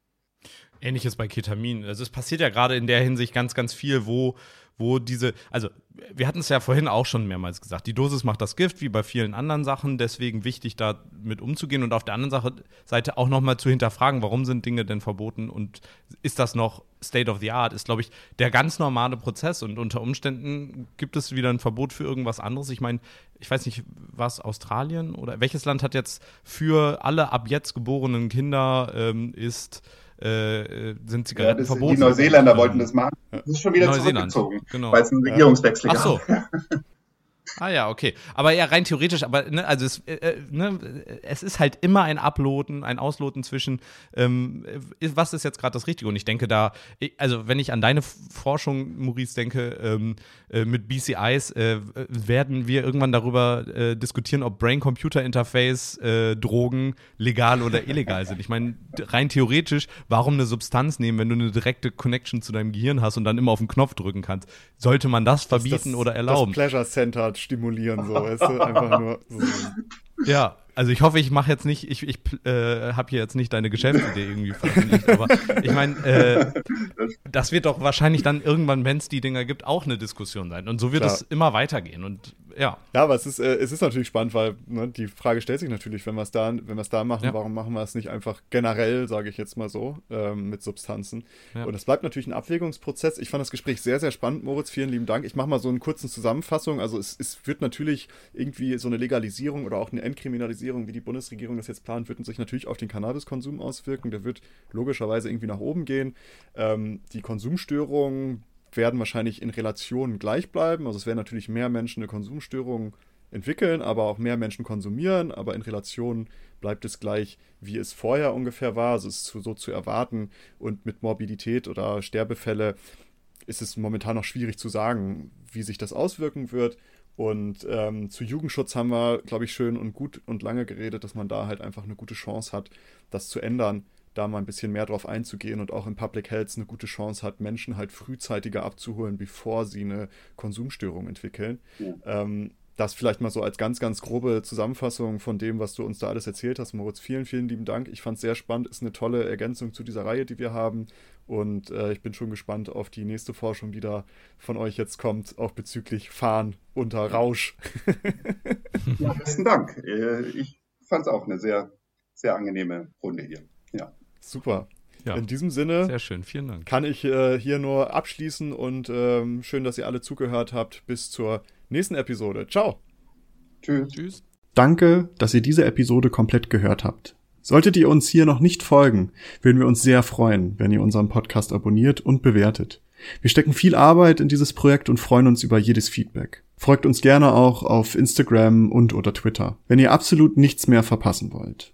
Ähnliches bei Ketamin. Also es passiert ja gerade in der Hinsicht ganz, ganz viel, wo wo diese, also wir hatten es ja vorhin auch schon mehrmals gesagt, die Dosis macht das Gift, wie bei vielen anderen Sachen, deswegen wichtig, da mit umzugehen und auf der anderen Seite auch nochmal zu hinterfragen, warum sind Dinge denn verboten und ist das noch State of the Art, ist, glaube ich, der ganz normale Prozess und unter Umständen gibt es wieder ein Verbot für irgendwas anderes. Ich meine, ich weiß nicht, was Australien oder welches Land hat jetzt für alle ab jetzt geborenen Kinder ähm, ist äh, äh, sind Zigaretten ja, verboten. Die Neuseeländer wollten das machen. Das ist schon wieder zurückgezogen, genau. weil es einen Regierungswechsel gab. Ach so. Ah ja, okay. Aber ja, rein theoretisch, aber ne, also es, äh, äh, ne, es ist halt immer ein Uploaden, ein Ausloten zwischen, ähm, was ist jetzt gerade das Richtige? Und ich denke da, also wenn ich an deine Forschung, Maurice, denke, ähm, äh, mit BCIs äh, werden wir irgendwann darüber äh, diskutieren, ob Brain-Computer-Interface-Drogen äh, legal oder illegal sind. Ich meine, rein theoretisch, warum eine Substanz nehmen, wenn du eine direkte Connection zu deinem Gehirn hast und dann immer auf den Knopf drücken kannst? Sollte man das verbieten das, oder erlauben? Das Pleasure Center stimulieren, so, weißt du? Einfach nur. So. Ja, also ich hoffe, ich mache jetzt nicht, ich, ich äh, habe hier jetzt nicht deine Geschäftsidee irgendwie veröffentlicht, aber ich meine, äh, das wird doch wahrscheinlich dann irgendwann, wenn es die Dinger gibt, auch eine Diskussion sein. Und so wird Klar. es immer weitergehen. Und ja. Ja, aber es ist, äh, es ist natürlich spannend, weil ne, die Frage stellt sich natürlich, wenn wir es da, wenn wir es da machen, ja. warum machen wir es nicht einfach generell, sage ich jetzt mal so, ähm, mit Substanzen? Ja. Und es bleibt natürlich ein Abwägungsprozess. Ich fand das Gespräch sehr, sehr spannend, Moritz. Vielen lieben Dank. Ich mache mal so eine kurze Zusammenfassung. Also es, es wird natürlich irgendwie so eine Legalisierung oder auch eine Entkriminalisierung, wie die Bundesregierung das jetzt plant, wird sich natürlich auf den Cannabiskonsum auswirken. Der wird logischerweise irgendwie nach oben gehen. Ähm, die Konsumstörungen werden wahrscheinlich in Relationen gleich bleiben. Also es werden natürlich mehr Menschen eine Konsumstörung entwickeln, aber auch mehr Menschen konsumieren, aber in Relation bleibt es gleich, wie es vorher ungefähr war. Also es ist so zu erwarten und mit Morbidität oder Sterbefälle ist es momentan noch schwierig zu sagen, wie sich das auswirken wird. Und ähm, zu Jugendschutz haben wir, glaube ich, schön und gut und lange geredet, dass man da halt einfach eine gute Chance hat, das zu ändern da mal ein bisschen mehr drauf einzugehen und auch in Public Health eine gute Chance hat, Menschen halt frühzeitiger abzuholen, bevor sie eine Konsumstörung entwickeln. Ja. Ähm, das vielleicht mal so als ganz, ganz grobe Zusammenfassung von dem, was du uns da alles erzählt hast, Moritz. Vielen, vielen lieben Dank. Ich fand es sehr spannend, ist eine tolle Ergänzung zu dieser Reihe, die wir haben. Und äh, ich bin schon gespannt auf die nächste Forschung, die da von euch jetzt kommt, auch bezüglich Fahren unter Rausch. ja, besten Dank. Äh, ich fand es auch eine sehr, sehr angenehme Runde hier. Ja. Super. Ja. In diesem Sinne. Sehr schön, vielen Dank. Kann ich äh, hier nur abschließen und ähm, schön, dass ihr alle zugehört habt. Bis zur nächsten Episode. Ciao. Tschüss. Tschüss. Danke, dass ihr diese Episode komplett gehört habt. Solltet ihr uns hier noch nicht folgen, würden wir uns sehr freuen, wenn ihr unseren Podcast abonniert und bewertet. Wir stecken viel Arbeit in dieses Projekt und freuen uns über jedes Feedback. Folgt uns gerne auch auf Instagram und oder Twitter, wenn ihr absolut nichts mehr verpassen wollt.